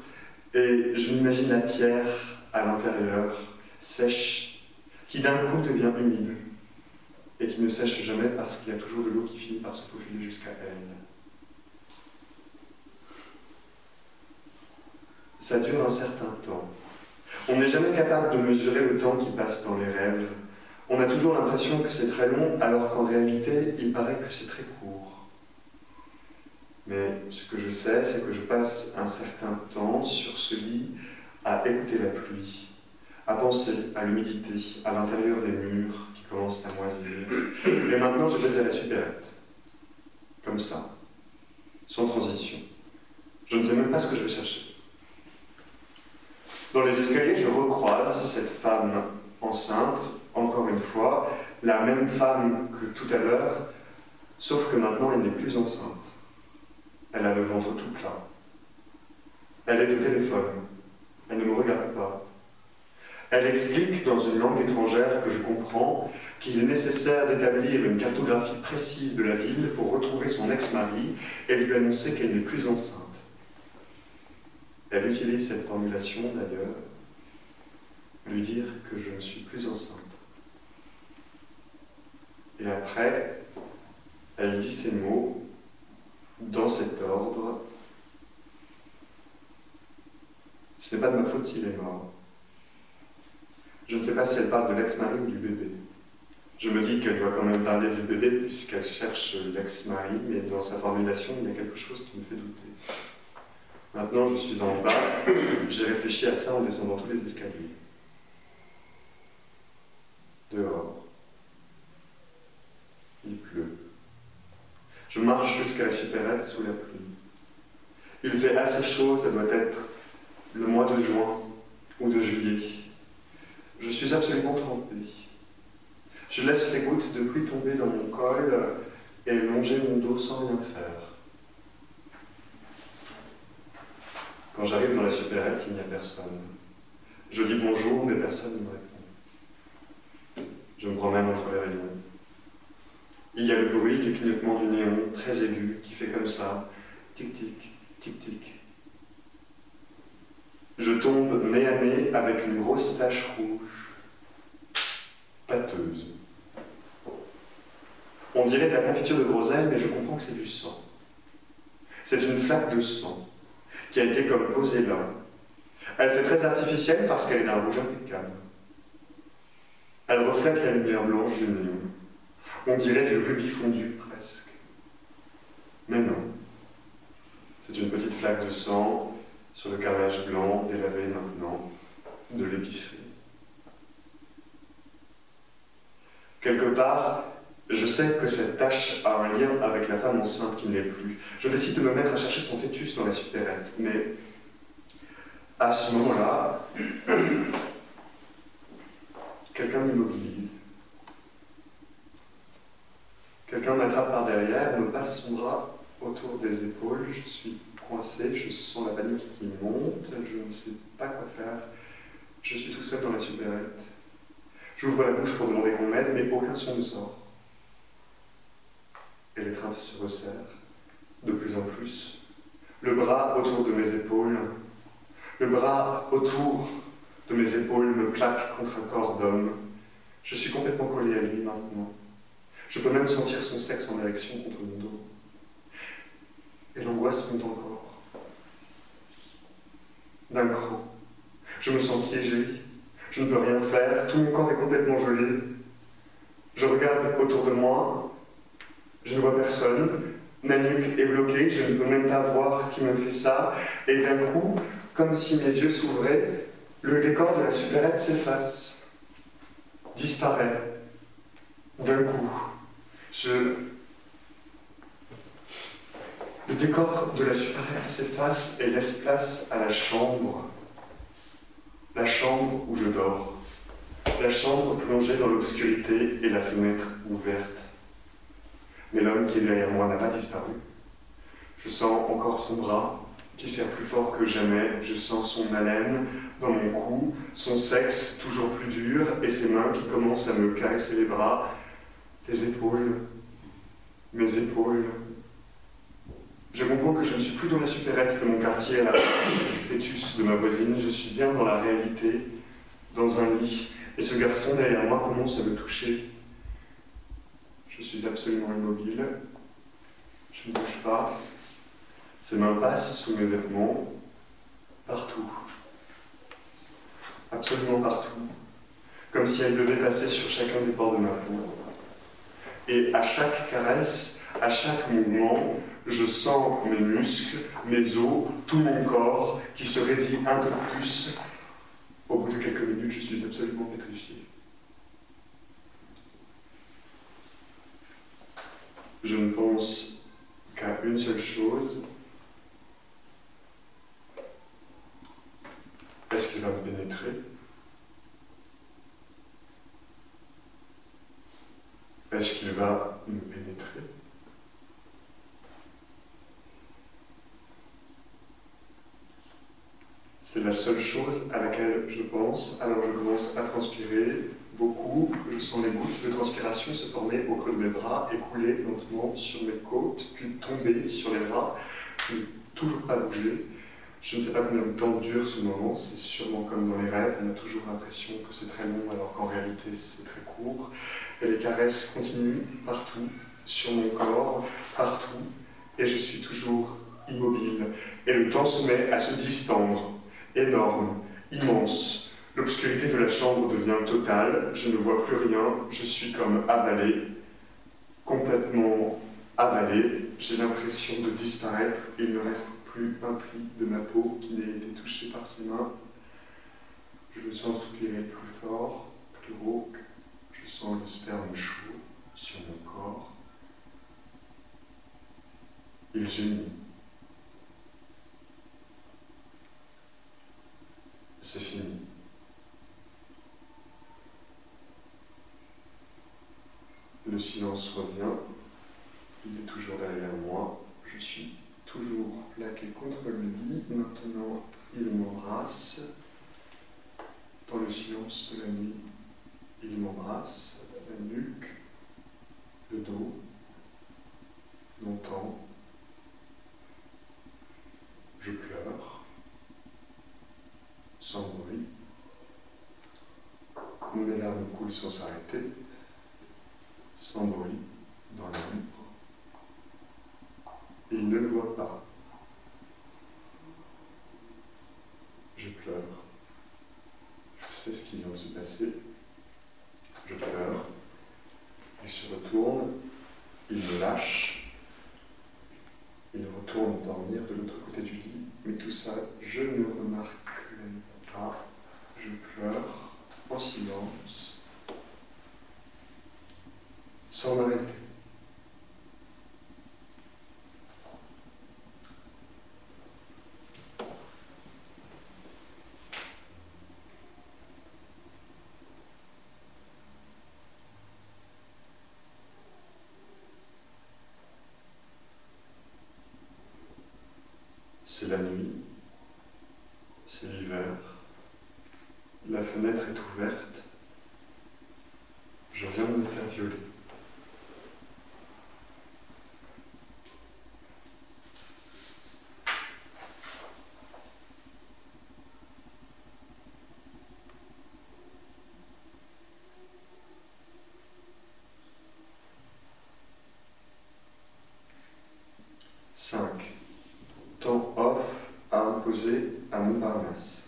et je m'imagine la pierre à l'intérieur, sèche, qui d'un coup devient humide, et qui ne sèche jamais parce qu'il y a toujours de l'eau qui finit par se faufiler jusqu'à elle. Ça dure un certain temps. On n'est jamais capable de mesurer le temps qui passe dans les rêves. On a toujours l'impression que c'est très long, alors qu'en réalité, il paraît que c'est très court. Mais ce que je sais, c'est que je passe un certain temps sur ce lit à écouter la pluie, à penser à l'humidité, à l'intérieur des murs qui commencent à moisir. Et maintenant, je vais à la supérette. Comme ça, sans transition. Je ne sais même pas ce que je vais chercher. Dans les escaliers, je recroise cette femme enceinte, encore une fois, la même femme que tout à l'heure, sauf que maintenant elle n'est plus enceinte. Elle a le ventre tout plat. Elle est au téléphone. Elle ne me regarde pas. Elle explique dans une langue étrangère que je comprends qu'il est nécessaire d'établir une cartographie précise de la ville pour retrouver son ex-mari et lui annoncer qu'elle n'est plus enceinte. Elle utilise cette formulation d'ailleurs, lui dire que je ne suis plus enceinte. Et après, elle dit ces mots dans cet ordre. Ce n'est pas de ma faute s'il est mort. Je ne sais pas si elle parle de l'ex-mari ou du bébé. Je me dis qu'elle doit quand même parler du bébé puisqu'elle cherche l'ex-mari, mais dans sa formulation, il y a quelque chose qui me fait douter. Maintenant, je suis en bas, j'ai réfléchi à ça en descendant tous les escaliers. Dehors. Il pleut. Je marche jusqu'à la supérette sous la pluie. Il fait assez chaud, ça doit être le mois de juin ou de juillet. Je suis absolument trempé. Je laisse les gouttes de pluie tomber dans mon col et longer mon dos sans rien faire. Quand j'arrive dans la supérette, il n'y a personne. Je dis bonjour, mais personne ne me répond. Je me promène entre les rayons. Il y a le bruit du clignotement du néon, très aigu, qui fait comme ça, tic-tic, tic-tic. Je tombe nez à nez avec une grosse tache rouge, pâteuse. On dirait de la confiture de groseille, mais je comprends que c'est du sang. C'est une flaque de sang qui a été comme posée là. Elle fait très artificielle parce qu'elle est d'un rouge impeccable. Elle reflète la lumière blanche du néon. On dirait du rubis fondu presque. Mais non. C'est une petite flaque de sang sur le carrelage blanc délavé maintenant de l'épicerie. Quelque part, je sais que cette tâche a un lien avec la femme enceinte qui ne l'est plus. Je décide de me mettre à chercher son fœtus dans la supérette. Mais à ce moment-là, quelqu'un m'immobilise. Quelqu'un m'attrape par derrière, me passe son bras autour des épaules, je suis coincé, je sens la panique qui monte, je ne sais pas quoi faire. Je suis tout seul dans la supérette. J'ouvre la bouche pour demander qu'on m'aide, mais aucun son ne sort. Et l'étreinte se resserre, de plus en plus. Le bras autour de mes épaules, le bras autour de mes épaules me claque contre un corps d'homme. Je suis complètement collé à lui maintenant. Je peux même sentir son sexe en érection contre mon dos. Et l'angoisse monte encore. D'un cran, je me sens piégé. Je ne peux rien faire. Tout mon corps est complètement gelé. Je regarde autour de moi. Je ne vois personne. Ma nuque est bloquée. Je ne peux même pas voir qui me fait ça. Et d'un coup, comme si mes yeux s'ouvraient, le décor de la supérette s'efface, disparaît. D'un coup. Je... Le décor de la supérette s'efface et laisse place à la chambre. La chambre où je dors. La chambre plongée dans l'obscurité et la fenêtre ouverte. Mais l'homme qui est derrière moi n'a pas disparu. Je sens encore son bras qui serre plus fort que jamais. Je sens son haleine dans mon cou, son sexe toujours plus dur et ses mains qui commencent à me caresser les bras les épaules, mes épaules. Je comprends que je ne suis plus dans la supérette de mon quartier à la fœtus de ma voisine, je suis bien dans la réalité, dans un lit, et ce garçon derrière moi commence à me toucher. Je suis absolument immobile, je ne bouge pas, ses mains passent sous mes vêtements, partout, absolument partout, comme si elles devaient passer sur chacun des bords de ma peau. Et à chaque caresse, À chaque mouvement, je sens mes muscles, mes os, tout mon corps qui se raidit un peu plus. Au bout de quelques minutes, je suis absolument pétrifié. Je ne pense qu'à une seule chose. Est-ce qu'il va me pénétrer? Est-ce qu'il va me pénétrer? C'est la seule chose à laquelle je pense. Alors je commence à transpirer beaucoup. Je sens les gouttes de transpiration se former au creux de mes bras et couler lentement sur mes côtes, puis tomber sur les bras. Je n'ai toujours pas bougé. Je ne sais pas combien de temps dure ce moment. C'est sûrement comme dans les rêves. On a toujours l'impression que c'est très long alors qu'en réalité c'est très court. Et les caresses continuent partout, sur mon corps, partout. Et je suis toujours immobile. Et le temps se met à se distendre énorme, immense. L'obscurité de la chambre devient totale, je ne vois plus rien, je suis comme avalé, complètement avalé. J'ai l'impression de disparaître, il ne reste plus un pli de ma peau qui n'ait été touché par ses mains. Je me sens soupirer plus fort, plus rauque, je sens le sperme chaud sur mon corps. Il gémit. c'est fini. Le silence revient, il est toujours derrière moi, je suis toujours plaqué contre le lit, maintenant il m'embrasse. Dans le silence de la nuit, il m'embrasse, la nuque, le dos, longtemps. Je pleure sans bruit. Mes larmes coulent sans s'arrêter, sans bruit, dans l'ombre. Il ne le voit pas. Je pleure. Je sais ce qui vient de se passer. Je pleure. Il se retourne. Il me lâche. Il retourne dormir de l'autre côté du lit. Mais tout ça, je ne remarque ah, je pleure en silence, sans m'arrêter. C'est la nuit, c'est l'hiver. La fenêtre est ouverte. Je viens de me faire violer. Cinq. Temps off à imposer à Montparnasse.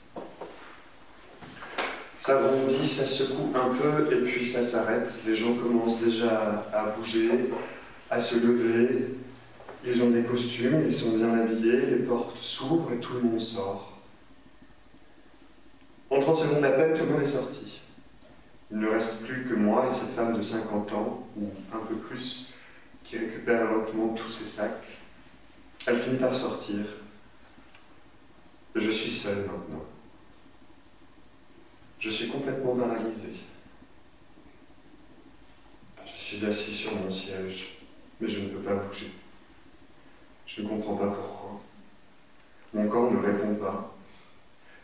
Ça bondit, ça secoue un peu et puis ça Les gens commencent déjà à bouger, à se lever. Ils ont des costumes, ils sont bien habillés, les portes s'ouvrent et tout le monde sort. En 30 secondes à peine, tout le monde est sorti. Il ne reste plus que moi et cette femme de 50 ans, ou un peu plus, qui récupère lentement tous ses sacs. Elle finit par sortir. Je suis seul maintenant. Je suis complètement paralysé. Je suis assis sur mon siège, mais je ne peux pas bouger. Je ne comprends pas pourquoi. Mon corps ne répond pas.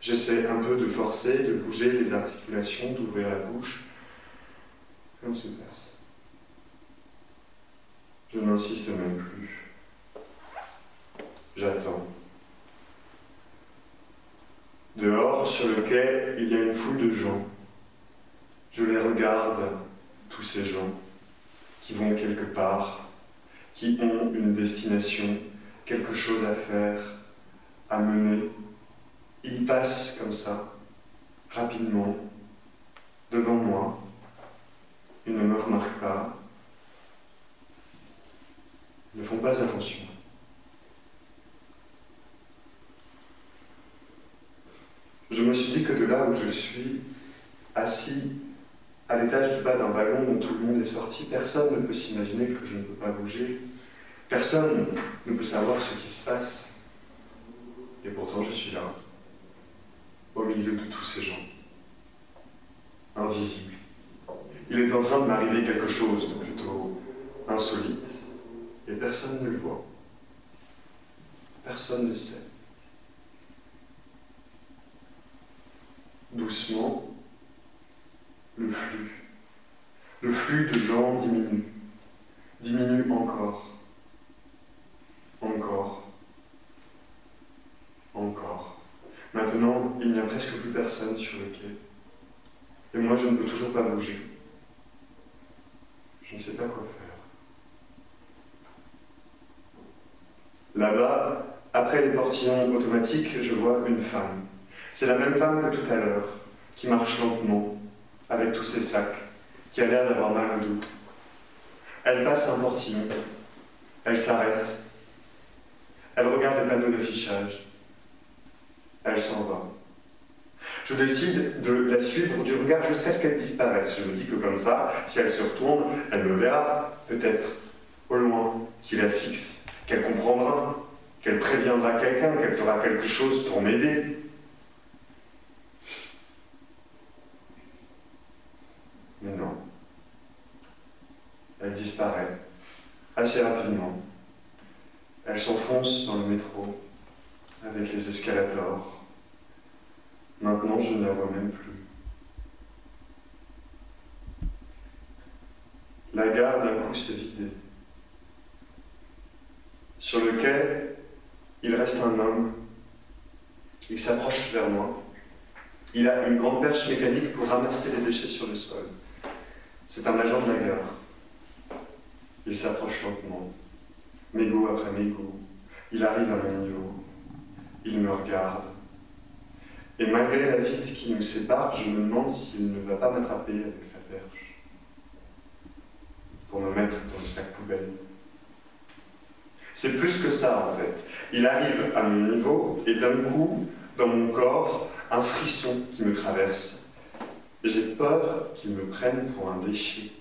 J'essaie un peu de forcer, de bouger les articulations, d'ouvrir la bouche. Rien ne se passe. Je n'insiste même plus. J'attends. Dehors, sur le quai, il y a une foule de gens. Je les regarde, tous ces gens, qui vont quelque part, qui ont une destination, quelque chose à faire, à mener. Ils passent comme ça, rapidement, devant moi. Ils ne me remarquent pas. ne font pas attention. Je me suis dit que de là où je suis, assis à l'étage du bas d'un wagon dont tout le monde est sorti, personne ne peut s'imaginer que je ne peux pas bouger. Personne ne peut savoir ce qui se passe. Et pourtant, je suis là, au milieu de tous ces gens, invisibles. Il est en train de m'arriver quelque chose de plutôt insolite, et personne ne le voit. Personne ne sait. Doucement, le flux, le flux de gens diminue, diminue encore, encore, encore. Maintenant, il n'y a presque plus personne sur le quai. Et moi, je ne peux toujours pas bouger. Je ne sais pas quoi faire. Là-bas, après les portillons automatiques, je vois une femme. C'est la même femme que tout à l'heure, qui marche lentement, avec tous ses sacs, qui a l'air d'avoir mal au dos. Elle passe un portillon, elle s'arrête, elle regarde le panneau d'affichage, elle s'en va. Je décide de la suivre du regard jusqu'à ce qu'elle disparaisse. Je me dis que comme ça, si elle se retourne, elle me verra, peut-être, au loin, qui la fixe, qu'elle comprendra, qu'elle préviendra quelqu'un, qu'elle fera quelque chose pour m'aider. Mais non. Elle disparaît assez rapidement. Elle s'enfonce dans le métro avec les escalators. Maintenant, je ne la vois même plus. La gare d'un coup s'est vidée. Sur le quai, il reste un homme. Il s'approche vers moi. Il a une grande perche mécanique pour ramasser les déchets sur le sol. C'est un agent de la gare. Il s'approche lentement, mégot après mégot. Il arrive à mon niveau. Il me regarde. Et malgré la vitre qui nous sépare, je me demande s'il ne va pas m'attraper avec sa perche pour me mettre dans le sac poubelle. C'est plus que ça en fait. Il arrive à mon niveau et d'un coup, dans mon corps, un frisson qui me traverse. J'ai peur qu'il me prenne pour un déchet.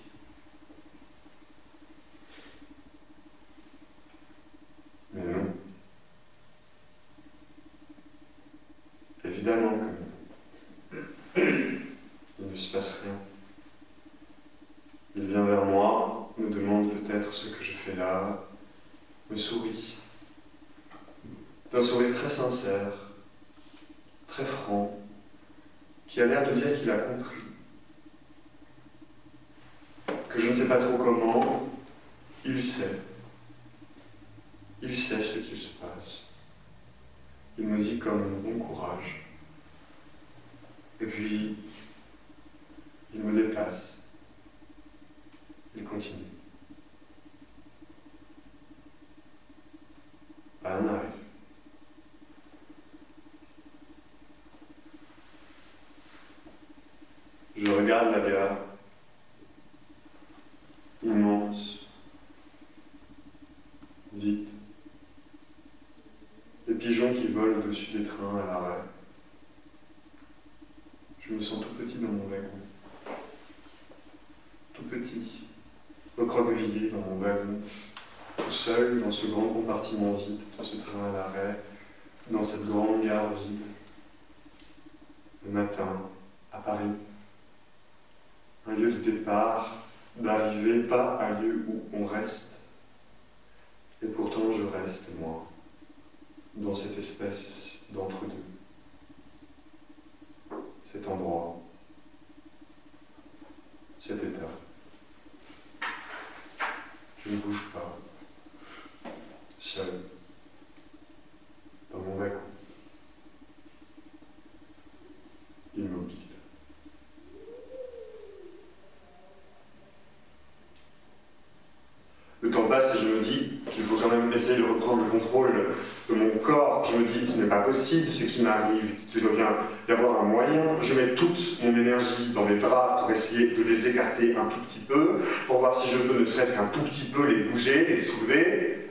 Un tout petit peu, pour voir si je peux ne serait-ce qu'un tout petit peu les bouger, les soulever.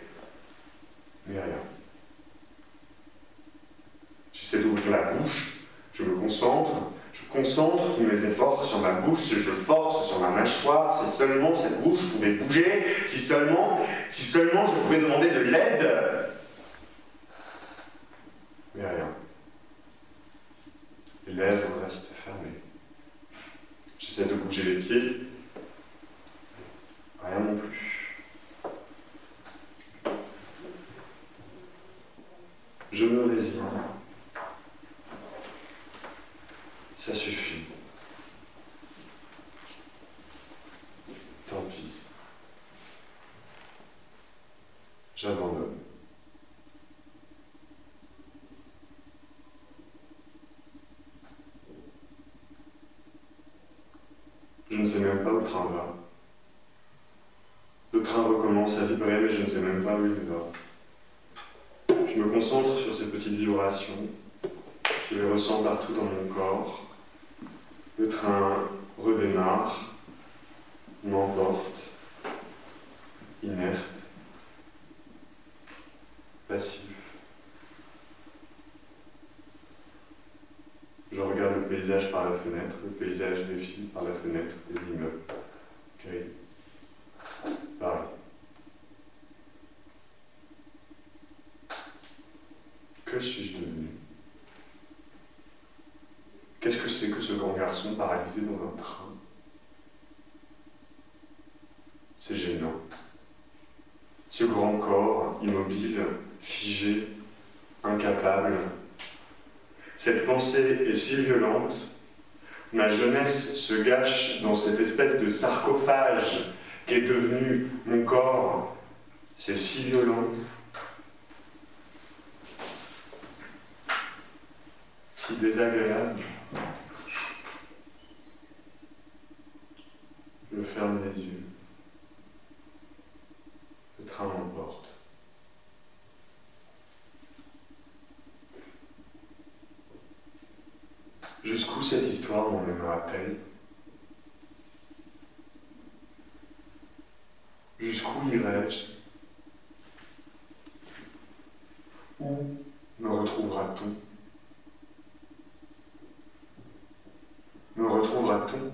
Mais rien. J'essaie d'ouvrir la bouche, je me concentre, je concentre tous mes efforts sur ma bouche je force sur ma mâchoire. Si seulement cette bouche pouvait bouger, si seulement, si seulement je pouvais demander de l'aide. Mais rien. Les lèvres restent. J'essaie de bouger les pieds. Rien non plus. Je me résigne. Ça suffit. Tant pis. J'abandonne. Je ne sais même pas où le train va. Le train recommence à vibrer, mais je ne sais même pas où il va. Je me concentre sur ces petites vibrations. Je les ressens partout dans mon corps. Le train redémarre, m'emporte, inerte, passif. Je regarde le paysage par la fenêtre, le paysage défile par la fenêtre des immeubles. Gris. Paris. Que suis-je devenu? Qu'est-ce que c'est que ce grand garçon paralysé dans un train? C'est gênant. Ce grand corps immobile, figé, incapable. Cette pensée est si violente. Ma jeunesse se gâche dans cette espèce de sarcophage qu'est devenu mon corps. C'est si violent. Si désagréable. Je ferme les yeux. Le train m'emporte. Jusqu'où cette histoire m'emmènera-t-elle Jusqu'où irai-je? Où me retrouvera-t-on? Me retrouvera-t-on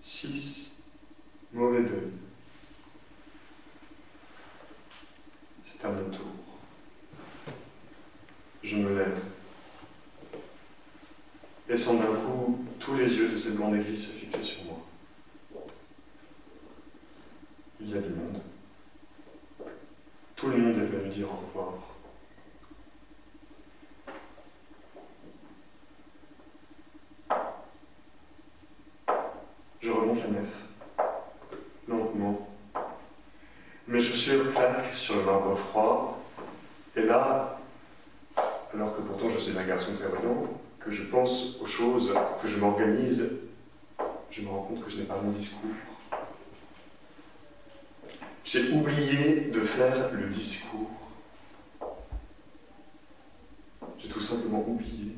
Six mauvais deuil. C'est à mon tour. Je me lève. Laissant d'un coup tous les yeux de cette grande église se fixer sur moi. Il y a du monde. Tout le monde est venu dire au revoir. Je remonte la nef, lentement. Mes chaussures claquent sur le marbre froid, et là, alors que pourtant je suis un garçon prévoyant, que je pense aux choses, que je m'organise, je me rends compte que je n'ai pas mon discours. J'ai oublié de faire le discours. J'ai tout simplement oublié.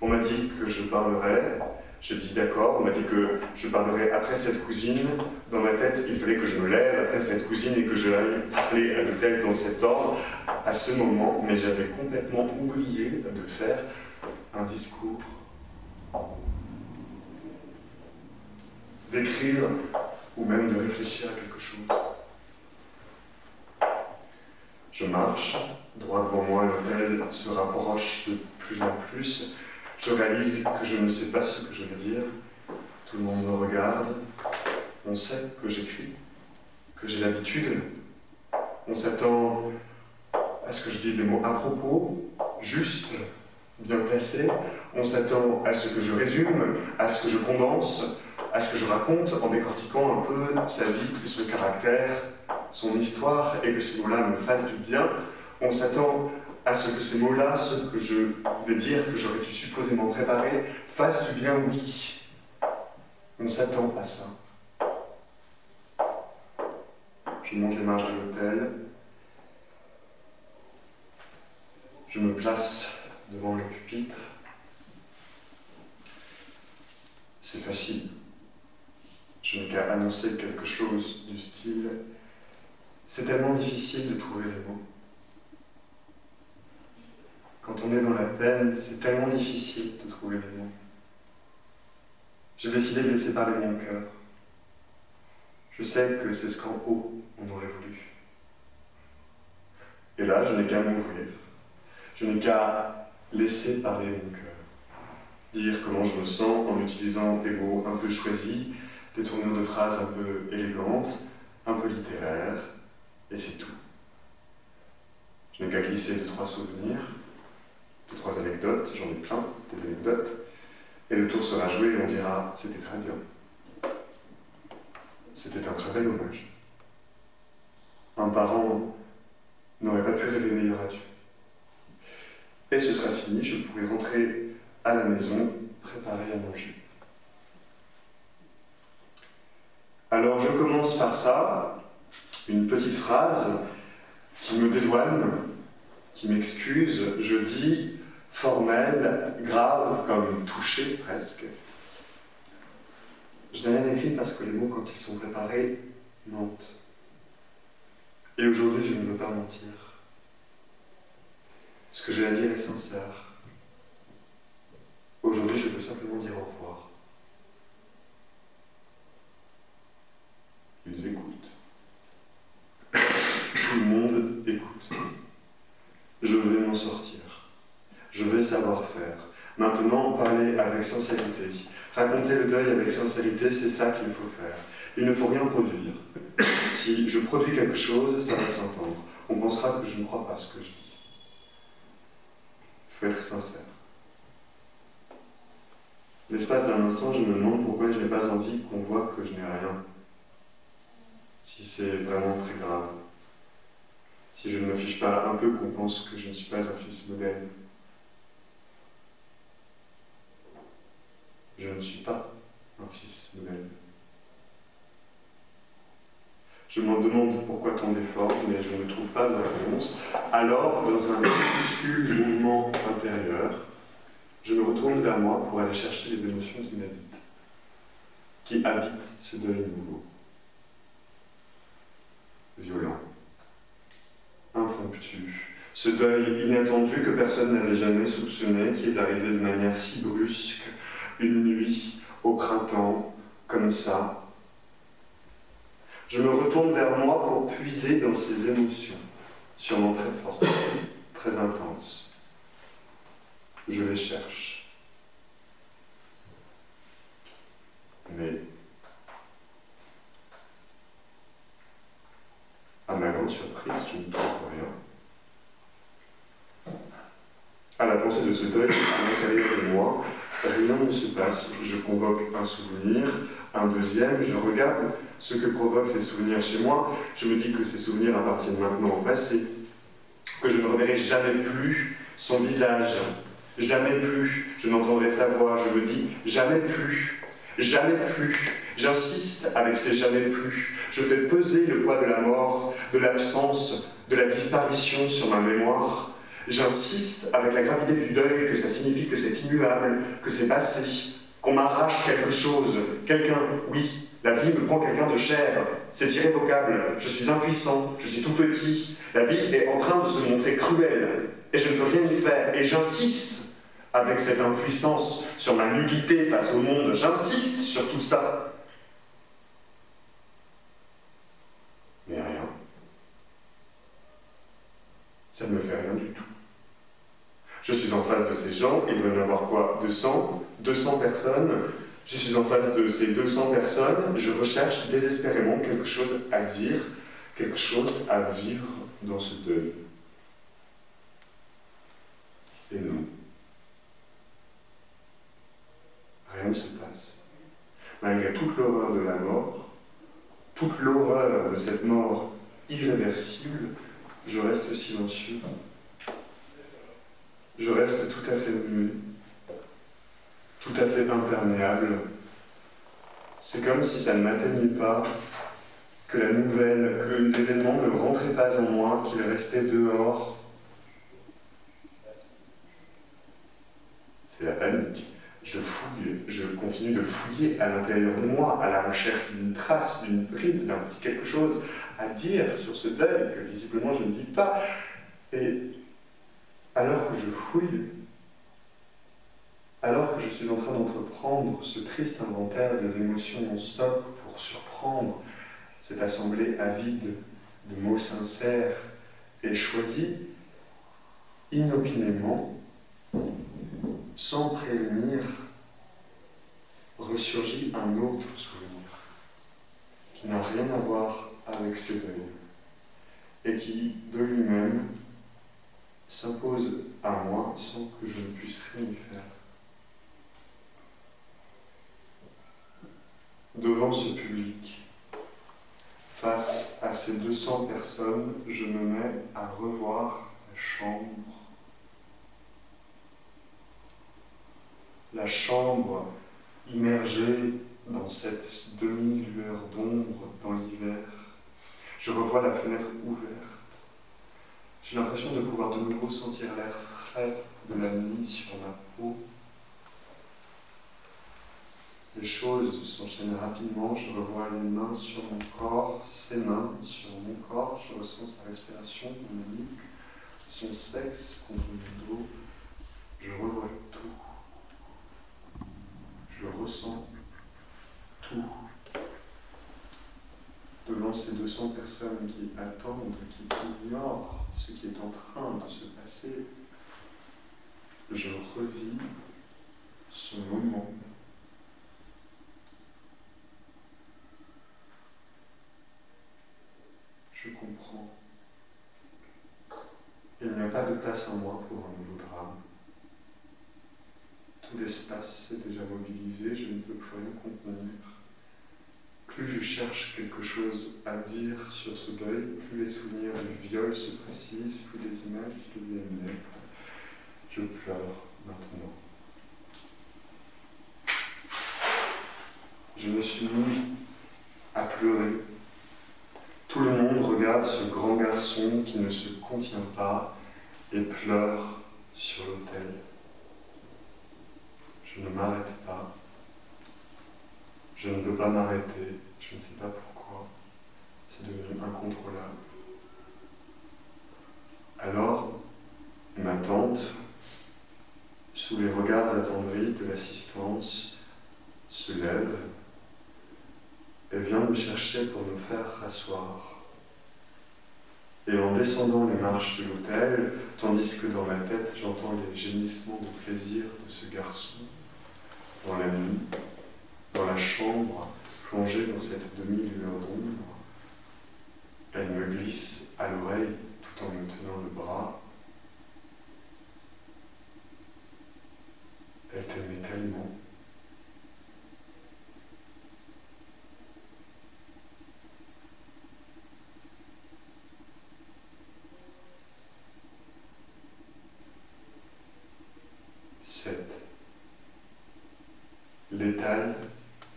On m'a dit que je parlerais, j'ai dit d'accord, on m'a dit que je parlerais après cette cousine. Dans ma tête, il fallait que je me lève après cette cousine et que je aille parler à l'hôtel dans cet ordre à ce moment, mais j'avais complètement oublié de faire un discours, d'écrire ou même de réfléchir à quelque chose. Je marche, droit devant moi, l'hôtel se rapproche de plus en plus. Je réalise que je ne sais pas ce que je vais dire. Tout le monde me regarde. On sait que j'écris, que j'ai l'habitude. On s'attend à ce que je dise des mots à propos, justes, bien placés. On s'attend à ce que je résume, à ce que je condense, à ce que je raconte en décortiquant un peu sa vie, son caractère, son histoire, et que ces mots-là me fassent du bien. On s'attend à ce que ces mots-là, ce que je vais dire, que j'aurais dû supposément préparer, fassent du bien, oui. On s'attend à ça. je monte les marches de l'hôtel, je me place devant le pupitre. C'est facile. Je n'ai qu'à annoncer quelque chose du style C'est tellement difficile de trouver les mots. Quand on est dans la peine, c'est tellement difficile de trouver les mots. J'ai décidé de laisser parler mon cœur. Je sais que c'est ce qu'en haut on aurait voulu. Et là, je n'ai qu'à m'ouvrir. Je n'ai qu'à laisser parler mon cœur. Dire comment je me sens en utilisant des mots un peu choisis, des tournures de phrases un peu élégantes, un peu littéraires, et c'est tout. Je n'ai qu'à glisser deux, trois souvenirs, deux, trois anecdotes, j'en ai plein, des anecdotes, et le tour sera joué et on dira c'était très bien. C'était un très bel hommage. Un parent n'aurait pas pu rêver meilleur adieu. Et ce sera fini, je pourrai rentrer à la maison, préparer à manger. Alors je commence par ça, une petite phrase qui me dédouane, qui m'excuse. Je dis formel, grave, comme touché presque. Je n'ai rien écrit parce que les mots, quand ils sont préparés, mentent. Et aujourd'hui, je ne veux pas mentir. Ce que j'ai à dire est sincère. Aujourd'hui, je peux simplement dire au revoir. Ils écoutent. Tout le monde écoute. Je vais m'en sortir. Je vais savoir faire. Maintenant, parler avec sincérité. Raconter le deuil avec sincérité, c'est ça qu'il faut faire. Il ne faut rien produire. Si je produis quelque chose, ça va s'entendre. On pensera que je ne crois pas ce que je dis. Il faut être sincère. L'espace d'un instant, je me demande pourquoi je n'ai pas envie qu'on voit que je n'ai rien. Si c'est vraiment très grave. Si je ne me fiche pas un peu qu'on pense que je ne suis pas un fils modèle. Je ne suis pas un fils modèle. Je me demande pourquoi tant d'efforts, mais je ne trouve pas de réponse. Alors, dans un minuscule mouvement intérieur, je me retourne vers moi pour aller chercher les émotions qui qui habitent ce deuil nouveau. Violent, impromptu, ce deuil inattendu que personne n'avait jamais soupçonné, qui est arrivé de manière si brusque, une nuit, au printemps, comme ça, je me retourne vers moi pour puiser dans ces émotions, sûrement très fortes, très intenses. Je les cherche. Mais, à ma grande surprise, je ne trouve rien. À la pensée de ce deuil à l'intérieur de moi, rien ne se passe. Je convoque un souvenir, un deuxième, je regarde ce que provoquent ces souvenirs chez moi. Je me dis que ces souvenirs appartiennent maintenant au passé, que je ne reverrai jamais plus son visage, jamais plus je n'entendrai sa voix. Je me dis jamais plus, jamais plus. J'insiste avec ces jamais plus. Je fais peser le poids de la mort, de l'absence, de la disparition sur ma mémoire. J'insiste avec la gravité du deuil que ça signifie que c'est immuable, que c'est passé, qu'on m'arrache quelque chose, quelqu'un, oui, la vie me prend quelqu'un de cher, c'est irrévocable, je suis impuissant, je suis tout petit, la vie est en train de se montrer cruelle, et je ne peux rien y faire, et j'insiste avec cette impuissance sur ma nullité face au monde, j'insiste sur tout ça. Mais rien. Ça ne me fait rien du tout. Je suis en face de ces gens, il doit y en avoir quoi? 200 200 personnes. Je suis en face de ces 200 personnes, je recherche désespérément quelque chose à dire, quelque chose à vivre dans ce deuil. Et non. Rien ne se passe. Malgré toute l'horreur de la mort, toute l'horreur de cette mort irréversible, je reste silencieux. Je reste tout à fait muet tout à fait imperméable. C'est comme si ça ne m'atteignait pas, que la nouvelle, que l'événement ne rentrait pas en moi, qu'il restait dehors. C'est la panique. Je fouille, je continue de fouiller à l'intérieur de moi, à la recherche d'une trace, d'une bride, d'un petit quelque chose à dire sur ce deuil que visiblement je ne dis pas. Et alors que je fouille, alors que je suis en train d'entreprendre ce triste inventaire des émotions en stock pour surprendre cette assemblée avide de mots sincères et choisis, inopinément, sans prévenir, ressurgit un autre souvenir qui n'a rien à voir avec ces deuils et qui, de lui-même, s'impose à moi sans que je ne puisse rien y faire. Devant ce public, face à ces 200 personnes, je me mets à revoir la chambre. La chambre immergée dans cette demi-lueur d'ombre dans l'hiver. Je revois la fenêtre ouverte. J'ai l'impression de pouvoir de nouveau sentir l'air frais de la nuit sur ma peau. Les choses s'enchaînent rapidement, je revois les mains sur mon corps, ses mains sur mon corps, je ressens sa respiration dans ma son sexe contre mon dos, je revois tout. Je ressens tout. Devant ces 200 personnes qui attendent, qui ignorent ce qui est en train de se passer, je revis ce moment je comprends. Il n'y a pas de place en moi pour un nouveau drame. Tout l'espace est déjà mobilisé, je ne peux plus rien contenir. Plus je cherche quelque chose à dire sur ce deuil, plus les souvenirs du viol se précisent, plus les images deviennent nettes. Je pleure maintenant. Je me suis mis à pleurer ce grand garçon qui ne se contient pas et pleure sur l'autel. Je ne m'arrête pas. Je ne peux pas m'arrêter. Je ne sais pas pourquoi. C'est devenu incontrôlable. Alors, ma tante, sous les regards attendris de l'assistance, se lève elle vient me chercher pour me faire rasseoir. Et en descendant les marches de l'hôtel, tandis que dans ma tête j'entends les gémissements de plaisir de ce garçon, dans la nuit, dans la chambre, plongée dans cette demi-lueur d'ombre, elle me glisse à l'oreille tout en me tenant le bras. Elle t'aimait tellement.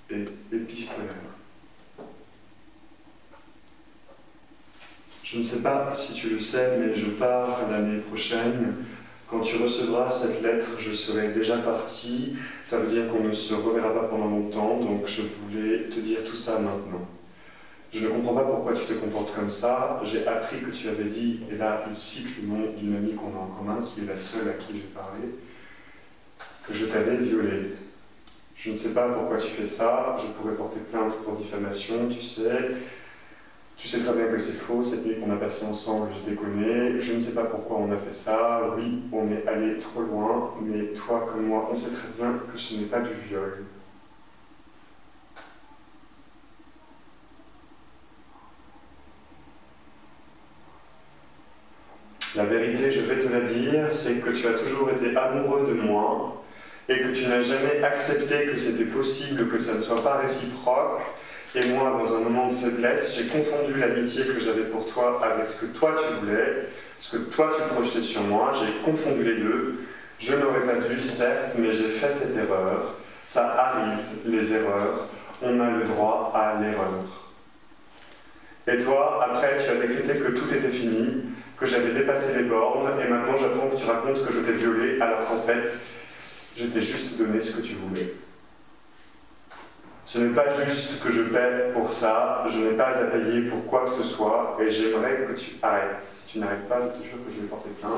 Et épistolaire. Je ne sais pas si tu le sais, mais je pars l'année prochaine. Quand tu recevras cette lettre, je serai déjà parti. Ça veut dire qu'on ne se reverra pas pendant longtemps, donc je voulais te dire tout ça maintenant. Je ne comprends pas pourquoi tu te comportes comme ça. J'ai appris que tu avais dit, et là je cite le nom d'une amie qu'on a en commun, qui est la seule à qui j'ai parlé, que je t'avais violée. Je ne sais pas pourquoi tu fais ça, je pourrais porter plainte pour diffamation, tu sais. Tu sais très bien que c'est faux, cette nuit qu'on a passée ensemble, j'ai déconné. Je ne sais pas pourquoi on a fait ça. Oui, on est allé trop loin, mais toi comme moi, on sait très bien que ce n'est pas du viol. La vérité, je vais te la dire, c'est que tu as toujours été amoureux de moi, et que tu n'as jamais accepté que c'était possible que ça ne soit pas réciproque. Et moi, dans un moment de faiblesse, j'ai confondu l'amitié que j'avais pour toi avec ce que toi tu voulais, ce que toi tu projetais sur moi. J'ai confondu les deux. Je n'aurais pas dû, certes, mais j'ai fait cette erreur. Ça arrive, les erreurs. On a le droit à l'erreur. Et toi, après, tu as décrété que tout était fini, que j'avais dépassé les bornes, et maintenant j'apprends que tu racontes que je t'ai violé, alors qu'en fait, je t'ai juste donné ce que tu voulais. Ce n'est pas juste que je paie pour ça, je n'ai pas à payer pour quoi que ce soit, et j'aimerais que tu arrêtes. Si tu n'arrêtes pas, je te jure que je vais porter plainte.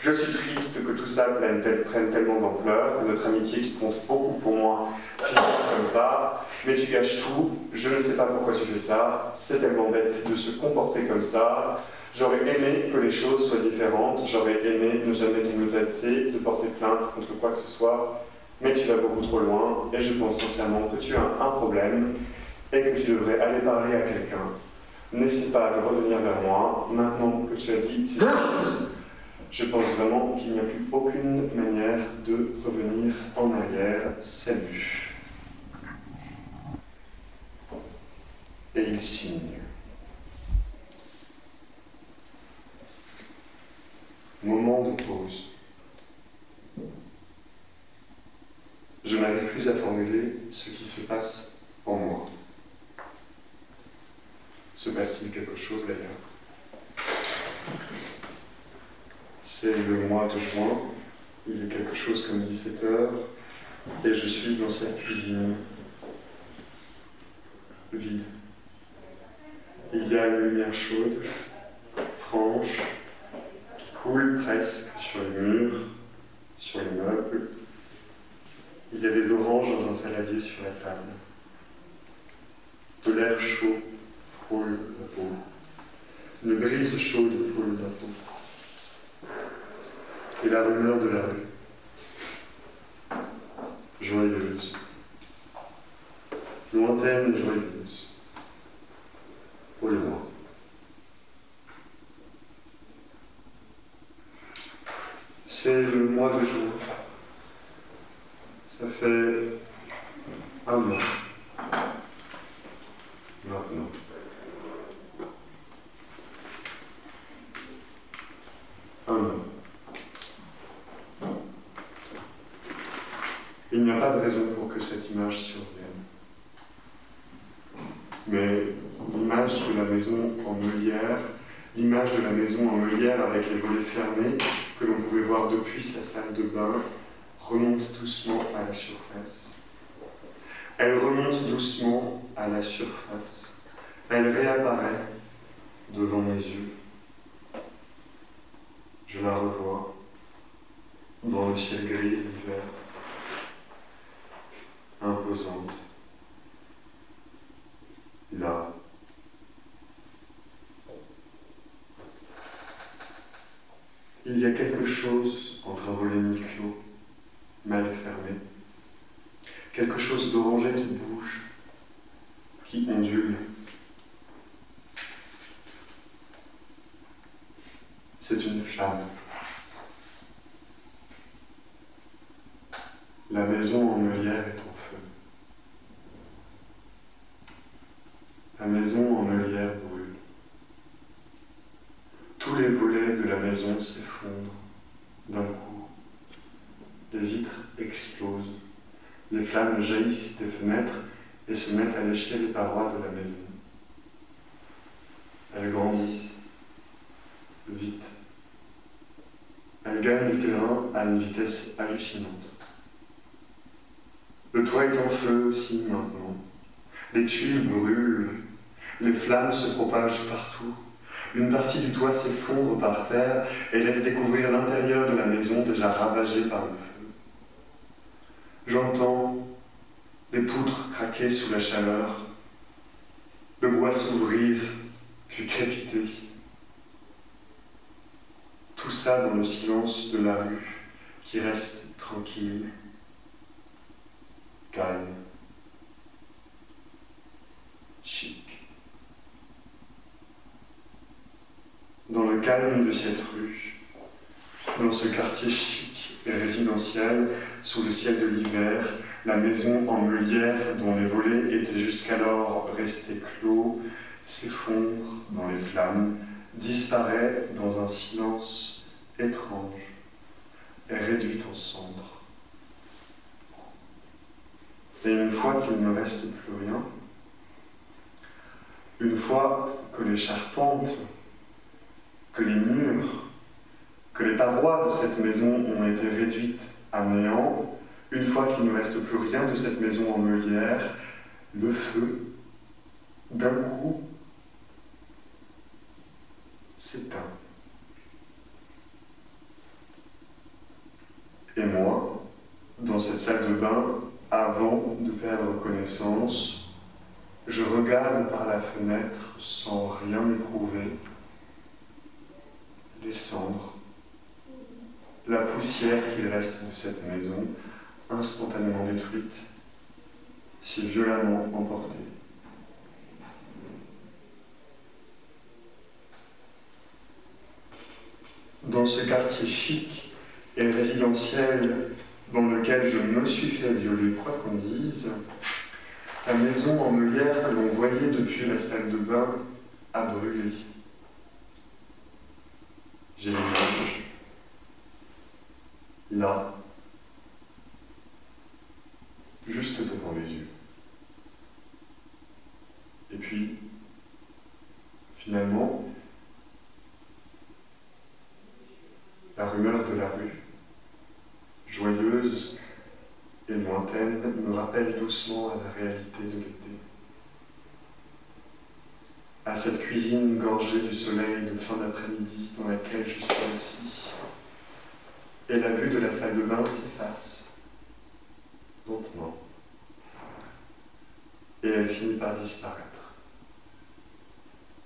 Je suis triste que tout ça prenne, prenne tellement d'ampleur, que notre amitié qui compte beaucoup pour moi finisse comme ça, mais tu gâches tout, je ne sais pas pourquoi tu fais ça, c'est tellement bête de se comporter comme ça. J'aurais aimé que les choses soient différentes, j'aurais aimé ne jamais te menacer, de porter plainte contre quoi que ce soit, mais tu vas beaucoup trop loin et je pense sincèrement que tu as un problème et que tu devrais aller parler à quelqu'un. N'essaie pas de revenir vers moi maintenant que tu as dit ces choses. Je pense vraiment qu'il n'y a plus aucune manière de revenir en arrière. Salut. Et il signe. Moment de pause. Je n'arrive plus à formuler ce qui se passe en moi. Se passe-t-il quelque chose d'ailleurs? C'est le mois de juin, il est quelque chose comme 17 heures, et je suis dans cette cuisine vide. Il y a une lumière chaude, franche, coule presque sur les murs, sur les meubles. Il y a des oranges dans un saladier sur la table. De l'air chaud frôle la peau. Une brise chaude frôle la peau. Et la rumeur de la rue. Joyeuse. Lointaine et joyeuse. Au loin. C'est le mois de juin. Ça fait un mois. Maintenant. Un an. Il n'y a pas de raison pour que cette image survienne. Mais l'image de la maison en meulière, l'image de la maison en meulière avec les volets fermés, que l'on pouvait voir depuis sa salle de bain, remonte doucement à la surface. Elle remonte doucement à la surface. Elle réapparaît devant mes yeux. Je la revois dans le ciel gris de l'hiver, imposante. Là, il y a quelque chose entre un volet mi-clos, mal fermé, quelque chose d'orangé qui bouge, qui ondule. C'est une flamme. La maison en meulière est en feu. La maison en meulière. Tous les volets de la maison s'effondrent d'un coup. Les vitres explosent. Les flammes jaillissent des fenêtres et se mettent à lécher les parois de la maison. Elles grandissent vite. Elles gagnent du terrain à une vitesse hallucinante. Le toit est en feu aussi maintenant. Les tuiles brûlent. Les flammes se propagent partout. Une partie du toit s'effondre par terre et laisse découvrir l'intérieur de la maison déjà ravagée par le feu. J'entends les poutres craquer sous la chaleur, le bois s'ouvrir, puis crépiter. Tout ça dans le silence de la rue qui reste tranquille, calme, chic. Dans le calme de cette rue, dans ce quartier chic et résidentiel, sous le ciel de l'hiver, la maison en meulière dont les volets étaient jusqu'alors restés clos s'effondre dans les flammes, disparaît dans un silence étrange et réduit en cendres. Et une fois qu'il ne reste plus rien, Une fois que les charpentes, que les murs, que les parois de cette maison ont été réduites à néant, une fois qu'il ne reste plus rien de cette maison en meulière, le feu, d'un coup, s'éteint. Et moi, dans cette salle de bain, avant de perdre connaissance, je regarde par la fenêtre sans rien éprouver les cendres, la poussière qu'il reste de cette maison, instantanément détruite, si violemment emportée. Dans ce quartier chic et résidentiel dans lequel je me suis fait violer, quoi qu'on dise, la maison en meulière que l'on voyait depuis la salle de bain a brûlé. J'ai l'image. Là, juste devant les yeux. Et puis, finalement, la rumeur de la rue, joyeuse et lointaine, me rappelle doucement à la réalité de l'été. À cette cuisine gorgée du soleil de fin d'après-midi dans laquelle je suis assis. Et la vue de la salle de bain s'efface, lentement. Et elle finit par disparaître,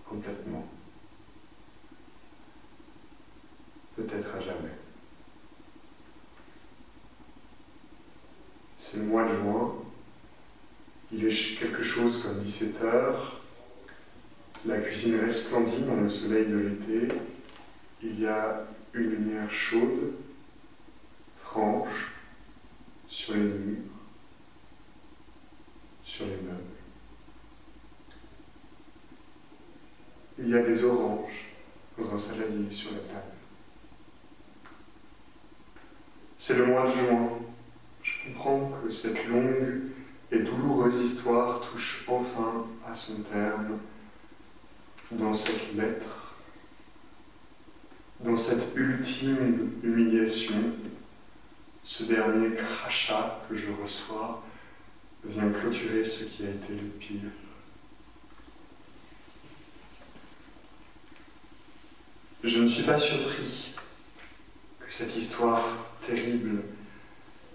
complètement. Peut-être à jamais. C'est le mois de juin. Il est quelque chose comme 17 heures. La cuisine resplendit dans le soleil de l'été. Il y a une lumière chaude, franche, sur les murs, sur les meubles. Il y a des oranges dans un saladier sur la table. C'est le mois de juin. Je comprends que cette longue et douloureuse histoire touche enfin à son terme dans cette lettre, dans cette ultime humiliation, ce dernier crachat que je reçois vient clôturer ce qui a été le pire. Je ne suis pas surpris que cette histoire terrible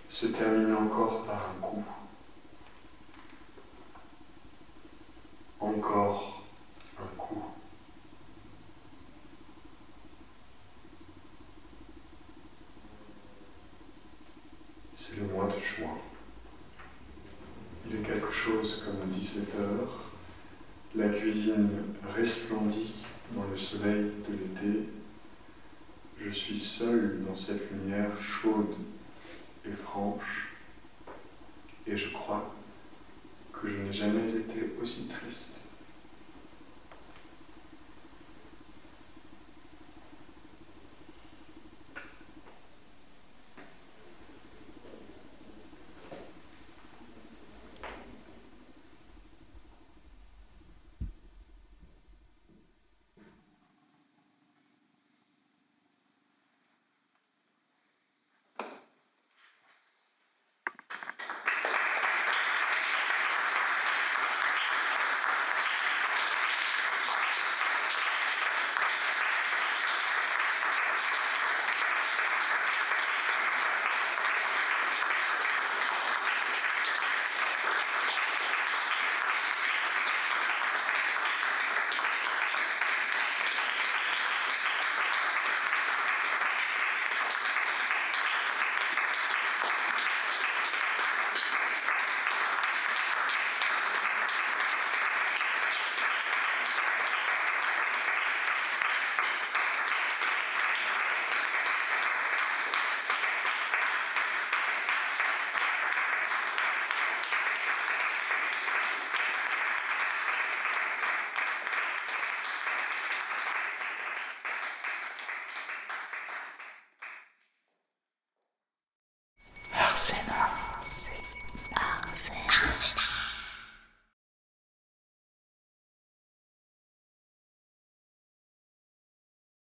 se termine encore par un coup. Encore